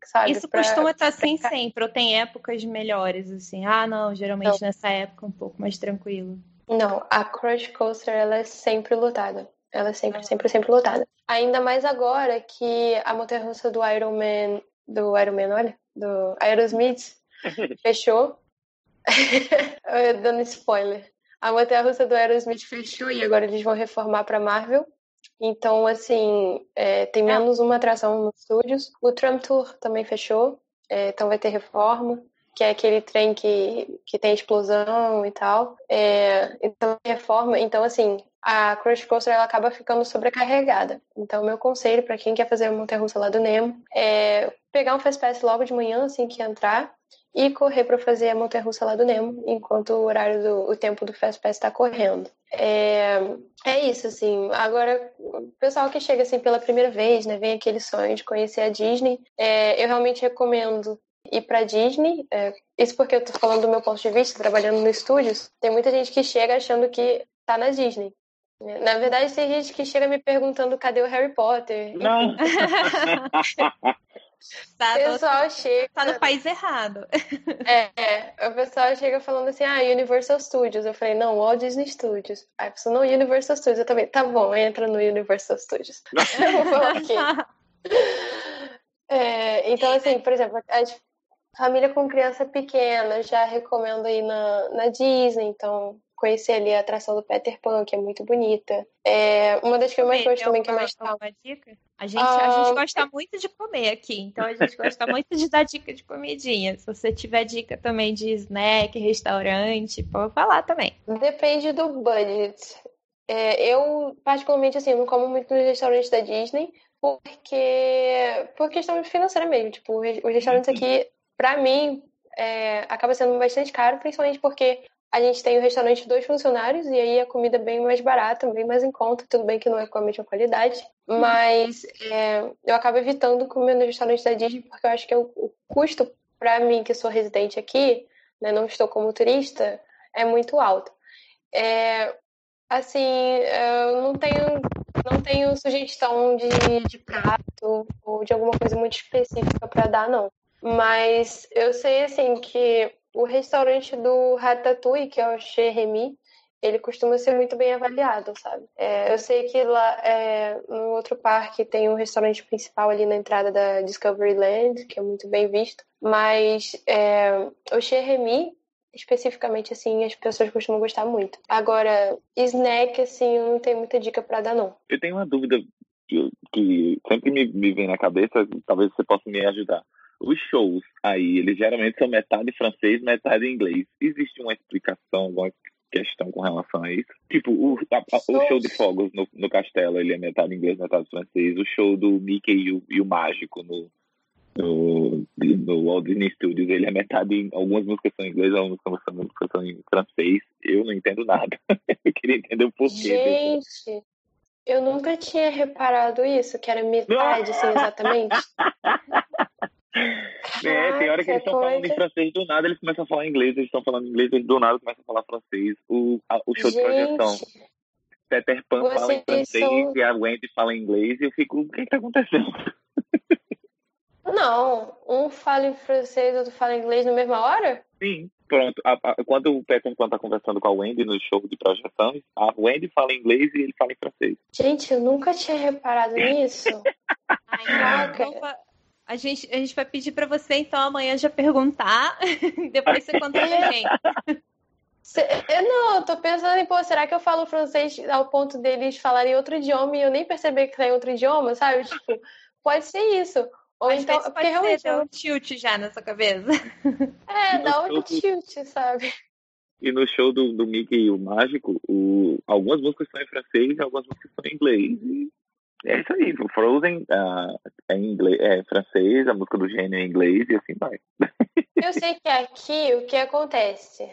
sabe. Isso pra- costuma estar assim sempre, ou tem épocas melhores, assim. Ah, não, geralmente nessa época é um pouco mais tranquilo. Não, a Crush Coaster ela é sempre lotada. Ela é sempre, sempre, sempre lotada. Ainda mais agora que a montanha-russa do Iron Man, do Iron Man, olha, do Aerosmith, *laughs* fechou. *laughs* Dando spoiler. A montanha-russa do Aerosmith fechou e agora eles vão reformar pra Marvel. Então, assim, é, tem menos uma atração nos estúdios. O Tram Tour também fechou, é, então vai ter reforma que é aquele trem que, que tem explosão e tal. É, então, reforma. Então, assim, a Crush Coaster ela acaba ficando sobrecarregada. Então, meu conselho para quem quer fazer a montanha-russa lá do Nemo é pegar um Fast Pass logo de manhã, assim que entrar, e correr para fazer a montanha-russa lá do Nemo, enquanto o horário do o tempo do Fast Pass está correndo. É, é isso, assim. Agora, o pessoal que chega assim pela primeira vez, né, vem aquele sonho de conhecer a Disney, é, eu realmente recomendo ir pra Disney. É, isso porque eu tô falando do meu ponto de vista, trabalhando no estúdios. Tem muita gente que chega achando que tá na Disney. Na verdade, tem gente que chega me perguntando cadê o Harry Potter. Não. *laughs* Tá, O pessoal chega. tá no país errado. *laughs* É, é, o pessoal chega falando assim, ah, Universal Studios. Eu falei, não, Walt Disney Studios. Aí a pessoa, não, Universal Studios. Eu também, tá bom, entra no Universal Studios. *laughs* eu vou falar *laughs* aqui. É, então, assim, por exemplo, a família com criança pequena, já recomendo ir na, na Disney, então conhecer ali a atração do Peter Pan, que é muito bonita. É, uma das que eu mais gosto também, que é mais dica? A gente, a Ah, gente gosta muito de comer aqui, então a gente gosta muito de dar dica de comidinha. Se você tiver dica também de snack, restaurante, pode falar também. Depende do budget. É, eu, particularmente, assim, não como muito nos restaurantes da Disney, porque por questão financeira mesmo. Tipo, os restaurantes aqui, pra mim, é, acaba sendo bastante caro, principalmente porque a gente tem o restaurante de dois funcionários e aí a comida é bem mais barata, bem mais em conta. Tudo bem que não é com a mesma qualidade, mas é, eu acabo evitando comer no restaurante da Disney porque eu acho que o, o custo pra mim, que sou residente aqui, né, não estou como turista, é muito alto. É, assim, eu não tenho, não tenho sugestão de, de prato ou de alguma coisa muito específica para dar, não. Mas eu sei, assim, que o restaurante do Ratatouille, que é o Chez Remy, ele costuma ser muito bem avaliado, sabe? É, eu sei que lá é, no outro parque tem o restaurante principal ali na entrada da Discoveryland, que é muito bem visto, mas é, o Chez Remy, especificamente, assim, as pessoas costumam gostar muito. Agora, snack, assim, eu não tenho muita dica pra dar, não. Eu tenho uma dúvida que, sempre me vem na cabeça, talvez você possa me ajudar. Os shows aí, eles geralmente são metade francês, metade inglês. Existe uma explicação, alguma questão com relação a isso? Tipo, o, a- a- o show de fogos no, no castelo, ele é metade inglês, metade francês. O show do Mickey e o, e o Mágico no, no, no Walt Disney Studios, ele é metade, em- algumas músicas são em inglês, algumas músicas são em francês. Eu não entendo nada. *laughs* Eu queria entender o porquê. Gente, eu nunca tinha reparado isso, que era metade, assim, exatamente. *laughs* É, tem hora que eles estão falando em é francês do nada, eles começam a falar inglês, eles estão falando inglês, eles do nada começam a falar francês. O, a- o show de projeção, Gente, Peter Pan fala em francês são- e a Wendy fala em inglês e eu fico, o que está acontecendo? *laughs* não, um fala em francês, outro fala em inglês na mesma hora? Sim, pronto. A- a- quando o Peter Pan está conversando com a Wendy no show de projeção, a Wendy fala em inglês e ele fala em francês. Gente, eu nunca tinha reparado nisso. *laughs* Ai, Caraca. A, gente, a gente vai pedir pra você, então, amanhã já perguntar. *laughs* Depois você conta pra gente. Eu não, eu tô pensando em, pô, será que eu falo francês ao ponto deles falarem outro idioma e eu nem perceber que tá em outro idioma, sabe? Tipo, pode ser isso. Ou Às então, pode realmente ser, deu um tilt já na sua cabeça. *laughs* é, dá um Eu- tilt, sabe? E no show do, do Mickey e o Mágico, o, algumas músicas são em francês e algumas músicas são em inglês. E é isso aí. O Frozen ah, é, em inglês, é em francês, a música do gênio é em inglês e assim vai. Eu sei que aqui o que acontece?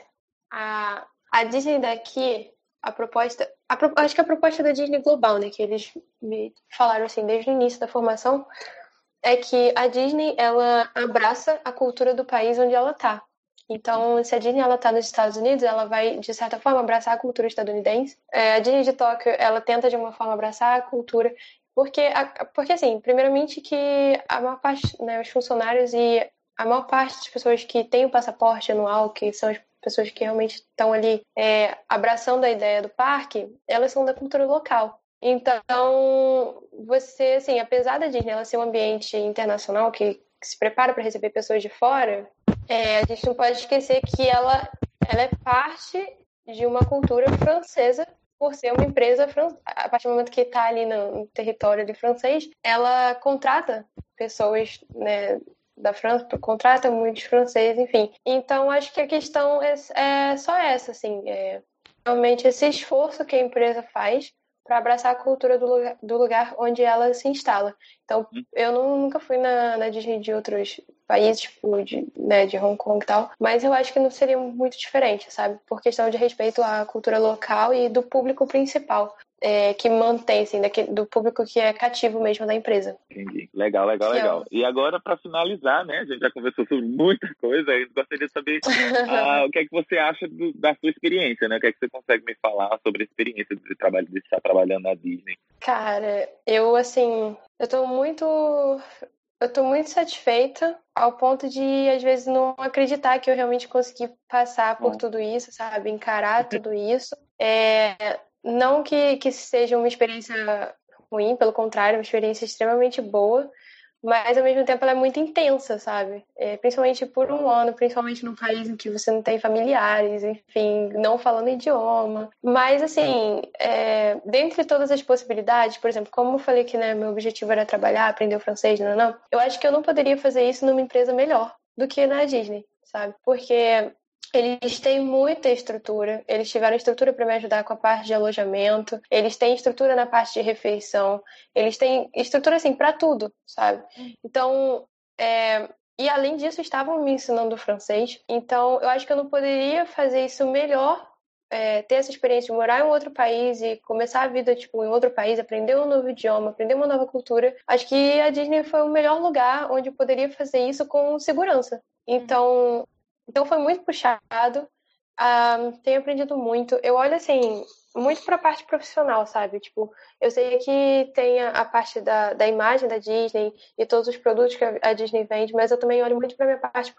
A, a Disney daqui, a proposta. a acho que a proposta da Disney global, né? Que eles me falaram assim desde o início da formação, é que a Disney ela abraça a cultura do país onde ela tá. Então, se a Disney ela tá nos Estados Unidos, ela vai de certa forma abraçar a cultura estadunidense. É, a Disney de Tóquio, ela tenta de uma forma abraçar a cultura, porque porque assim, primeiramente que a maior parte, né, os funcionários e a maior parte das pessoas que têm o passaporte anual, que são as pessoas que realmente estão ali é, abraçando a ideia do parque, elas são da cultura local. Então, você, assim, apesar da Disney ela ser um ambiente internacional que, que se prepara para receber pessoas de fora, é, a gente não pode esquecer que ela, ela é parte de uma cultura francesa por ser uma empresa fran- a partir do momento que está ali no, território ali francês, ela contrata pessoas né, da França, contrata muitos franceses, enfim. Então acho que a questão é, é só essa, assim, é realmente esse esforço que a empresa faz para abraçar a cultura do lugar, do lugar onde ela se instala. Então, eu não- nunca fui na, na Disney de outros países, tipo, de, né, de Hong Kong e tal, mas eu acho que não seria muito diferente, sabe? Por questão de respeito à cultura local e do público principal. É, que mantém, assim, daquele, do público que é cativo mesmo da empresa. Entendi. Legal, legal, legal. E agora, para finalizar, né? A gente já conversou sobre muita coisa, eu gostaria de saber uh, *laughs* o que é que você acha do, da sua experiência, né? O que é que você consegue me falar sobre a experiência de, trabalho, de estar trabalhando na Disney? Cara, eu, assim, eu tô muito eu tô muito satisfeita ao ponto de, às vezes, não acreditar que eu realmente consegui passar por tudo isso, sabe? Encarar *laughs* tudo isso. É, não que, que seja uma experiência ruim, pelo contrário, uma experiência extremamente boa, mas ao mesmo tempo ela é muito intensa, sabe? É, principalmente por um ano, principalmente num país em que você não tem familiares, enfim, não falando idioma. Mas, assim, é, dentre todas as possibilidades, por exemplo, como eu falei que né, meu objetivo era trabalhar, aprender o francês, não, não, eu acho que eu não poderia fazer isso numa empresa melhor do que na Disney, sabe? Porque eles têm muita estrutura, eles tiveram estrutura para me ajudar com a parte de alojamento, eles têm estrutura na parte de refeição, eles têm estrutura assim para tudo, sabe? Então, é... e além disso, estavam me ensinando francês, então eu acho que eu não poderia fazer isso melhor. É, ter essa experiência de morar em outro país e começar a vida tipo em outro país, aprender um novo idioma, aprender uma nova cultura. Acho que a Disney foi o melhor lugar onde eu poderia fazer isso com segurança. Então, então foi muito puxado. Um, tenho aprendido muito. Eu olho assim, muito para a parte profissional, sabe? Tipo, eu sei que tem a, a, parte da, da imagem da Disney e todos os produtos que a Disney vende, mas eu também olho muito para minha parte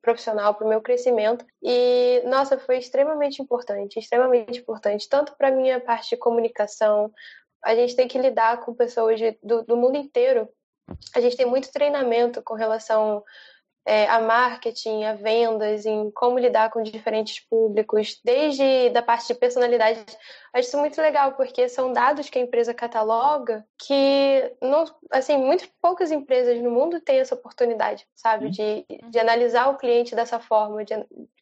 profissional, para o meu crescimento. E, nossa, foi extremamente importante, extremamente importante, tanto para minha parte de comunicação. A gente tem que lidar com pessoas de, do, do mundo inteiro. A gente tem muito treinamento com relação é, a marketing, a vendas, em como lidar com diferentes públicos, desde da parte de personalidade. Acho isso muito legal, porque são dados que a empresa cataloga que, não, assim, muito poucas empresas no mundo têm essa oportunidade, sabe? Uhum. De, de analisar o cliente dessa forma, de,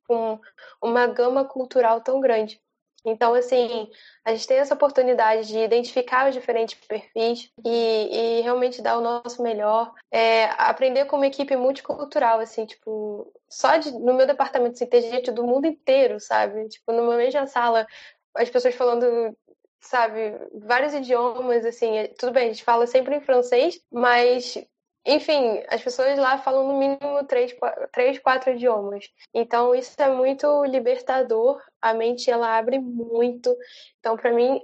com uma gama cultural tão grande. Então, assim, a gente tem essa oportunidade de identificar os diferentes perfis e, e realmente dar o nosso melhor. É, aprender com uma equipe multicultural, assim, tipo, só de, no meu departamento, assim, ter gente do mundo inteiro, sabe? Tipo, numa mesma sala, as pessoas falando sabe, vários idiomas, assim, é, tudo bem, a gente fala sempre em francês, mas enfim, as pessoas lá falam no mínimo três, três, quatro idiomas. Então, isso é muito libertador. A mente, ela abre muito. Então, para mim,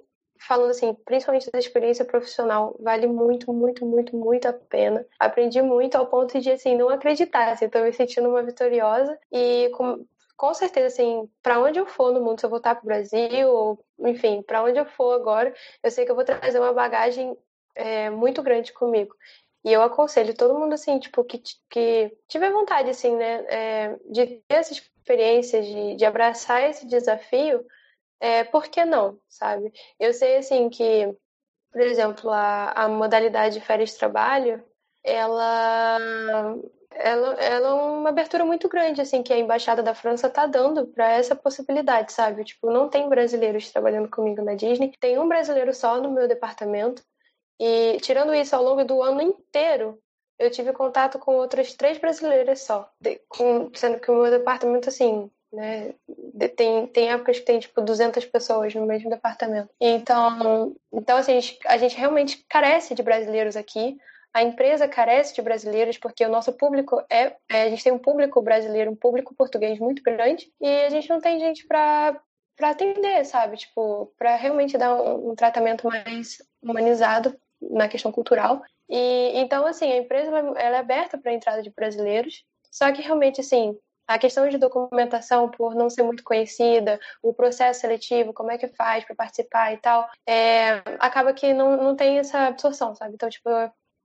falando assim, principalmente da experiência profissional, vale muito, muito, muito, muito a pena. Aprendi muito ao ponto de, assim, não acreditar. Assim, tô me sentindo uma vitoriosa e com, com certeza, assim, para onde eu for no mundo, se eu voltar pro Brasil, ou, enfim, para onde eu for agora, eu sei que eu vou trazer uma bagagem é, muito grande comigo. E eu aconselho todo mundo, assim, tipo, que, que tiver vontade, assim, né, é, de ter essa experiência, de, de abraçar esse desafio, é, por que não, sabe? Eu sei, assim, que, por exemplo, a, a modalidade de férias de trabalho, ela, ela, ela é uma abertura muito grande, assim, que a Embaixada da França tá dando para essa possibilidade, sabe? Tipo, não tem brasileiros trabalhando comigo na Disney, tem um brasileiro só no meu departamento, e tirando isso, ao longo do ano inteiro, eu tive contato com outras três brasileiras só, de, com, sendo que o meu departamento, assim, né, tem, tem épocas que tem, tipo, 200 pessoas no mesmo departamento. Então, então assim, a gente, a gente realmente carece de brasileiros aqui, a empresa carece de brasileiros porque o nosso público é, é, a gente tem um público brasileiro, um público português muito grande e a gente não tem gente para para atender, sabe? Tipo, para realmente dar um, um, tratamento mais humanizado na questão cultural. E então, assim, a empresa ela é aberta para a entrada de brasileiros, só que realmente, assim, a questão de documentação, por não ser muito conhecida, o processo seletivo, como é que faz para participar e tal, é, acaba que não, não tem essa absorção, sabe? Então, tipo,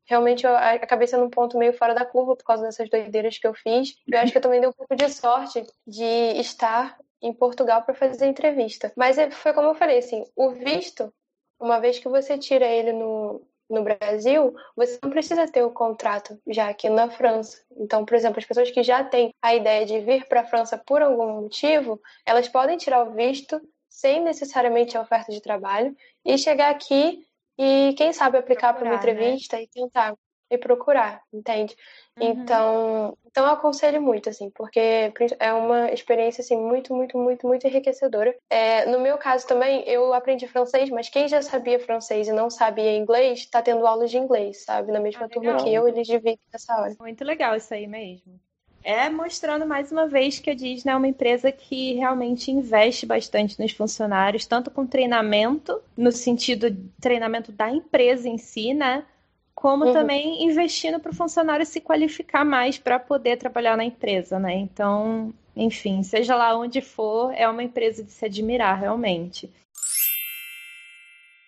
realmente eu acabei sendo um ponto meio fora da curva por causa dessas doideiras que eu fiz. Eu acho que eu também dei um pouco de sorte de estar em Portugal para fazer entrevista. Mas é, foi como eu falei, assim, o visto uma vez que você tira ele no, no Brasil, você não precisa ter o contrato já aqui na França. Então, por exemplo, as pessoas que já têm a ideia de vir para a França por algum motivo, elas podem tirar o visto sem necessariamente a oferta de trabalho e chegar aqui e, quem sabe, aplicar para uma né? entrevista né? e tentar. e procurar, entende? Uhum. Então, então eu aconselho muito, assim, porque é uma experiência, assim, muito, muito, muito, muito enriquecedora. É, no meu caso também, eu aprendi francês, mas quem já sabia francês e não sabia inglês, tá tendo aulas de inglês, sabe? Na mesma Ah, turma que eu, eles dividem essa hora. Muito legal isso aí mesmo. É mostrando mais uma vez que a Disney é uma empresa que realmente investe bastante nos funcionários, tanto com treinamento, no sentido de treinamento da empresa em si, né? Como Uhum. também investindo para o funcionário se qualificar mais para poder trabalhar na empresa, né? Então, enfim, seja lá onde for, é uma empresa de se admirar realmente.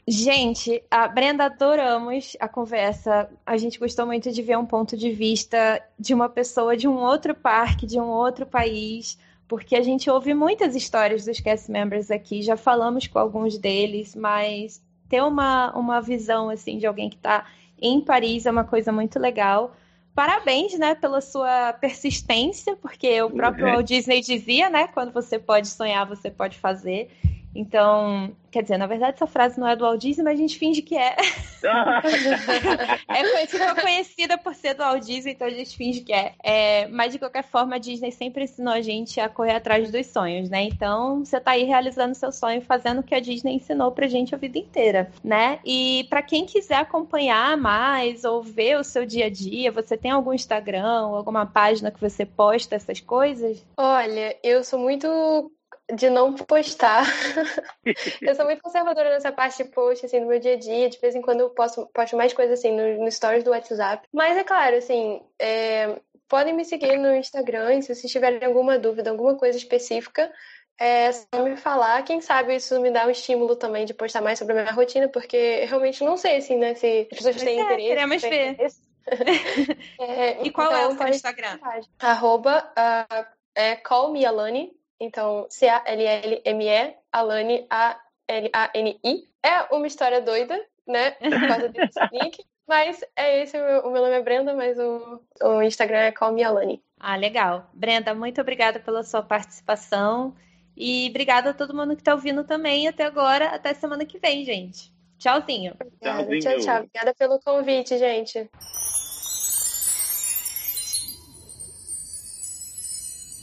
Gente, a Brenda, adoramos a conversa. A gente gostou muito de ver um ponto de vista de uma pessoa de um outro parque, de um outro país, porque a gente ouve muitas histórias dos cast members aqui, já falamos com alguns deles, mas ter uma, uma visão assim de alguém que está em Paris é uma coisa muito legal. Parabéns, né, pela sua persistência, porque o próprio Uhum. Walt Disney dizia, né, quando você pode sonhar, você pode fazer. Então, quer dizer, na verdade essa frase não é do Walt Disney, mas a gente finge que é. *laughs* É, ficou conhecida por ser do Walt Disney, então a gente finge que é. É, Mas de qualquer forma, a Disney sempre ensinou a gente a correr atrás dos sonhos, né? Então, você tá aí realizando seu sonho, fazendo o que a Disney ensinou pra gente a vida inteira, né? E pra quem quiser acompanhar mais ou ver o seu dia a dia, você tem algum Instagram ou alguma página que você posta essas coisas? Olha, eu sou muito de não postar. *laughs* eu sou muito conservadora nessa parte de post, assim, no meu dia a dia. De vez em quando eu posto, posto mais coisas, assim, no, no stories do WhatsApp. Mas é claro, assim, é, podem me seguir no Instagram se vocês tiverem alguma dúvida, alguma coisa específica, é só me falar. Quem sabe isso me dá um estímulo também de postar mais sobre a minha rotina, porque eu realmente não sei, assim, né, se as pessoas têm é, interesse. queremos têm ver. interesse. *laughs* *laughs* É, E qual é o então, seu pode- Instagram? Arroba ah, é Call Me Alane. Então, C-A-L-L-M-E, Alane, A-L-A-N-I. É uma história doida, né? Por causa *laughs* desse link. Mas é esse, o meu, o meu nome é Brenda, mas o, o Instagram é Call Me Alane. Ah, legal. Brenda, muito obrigada pela sua participação. E obrigada a todo mundo que está ouvindo também até agora. Até semana que vem, gente. Tchauzinho. Obrigada. Tchauzinho. Tchau, tchau. Obrigada pelo convite, gente.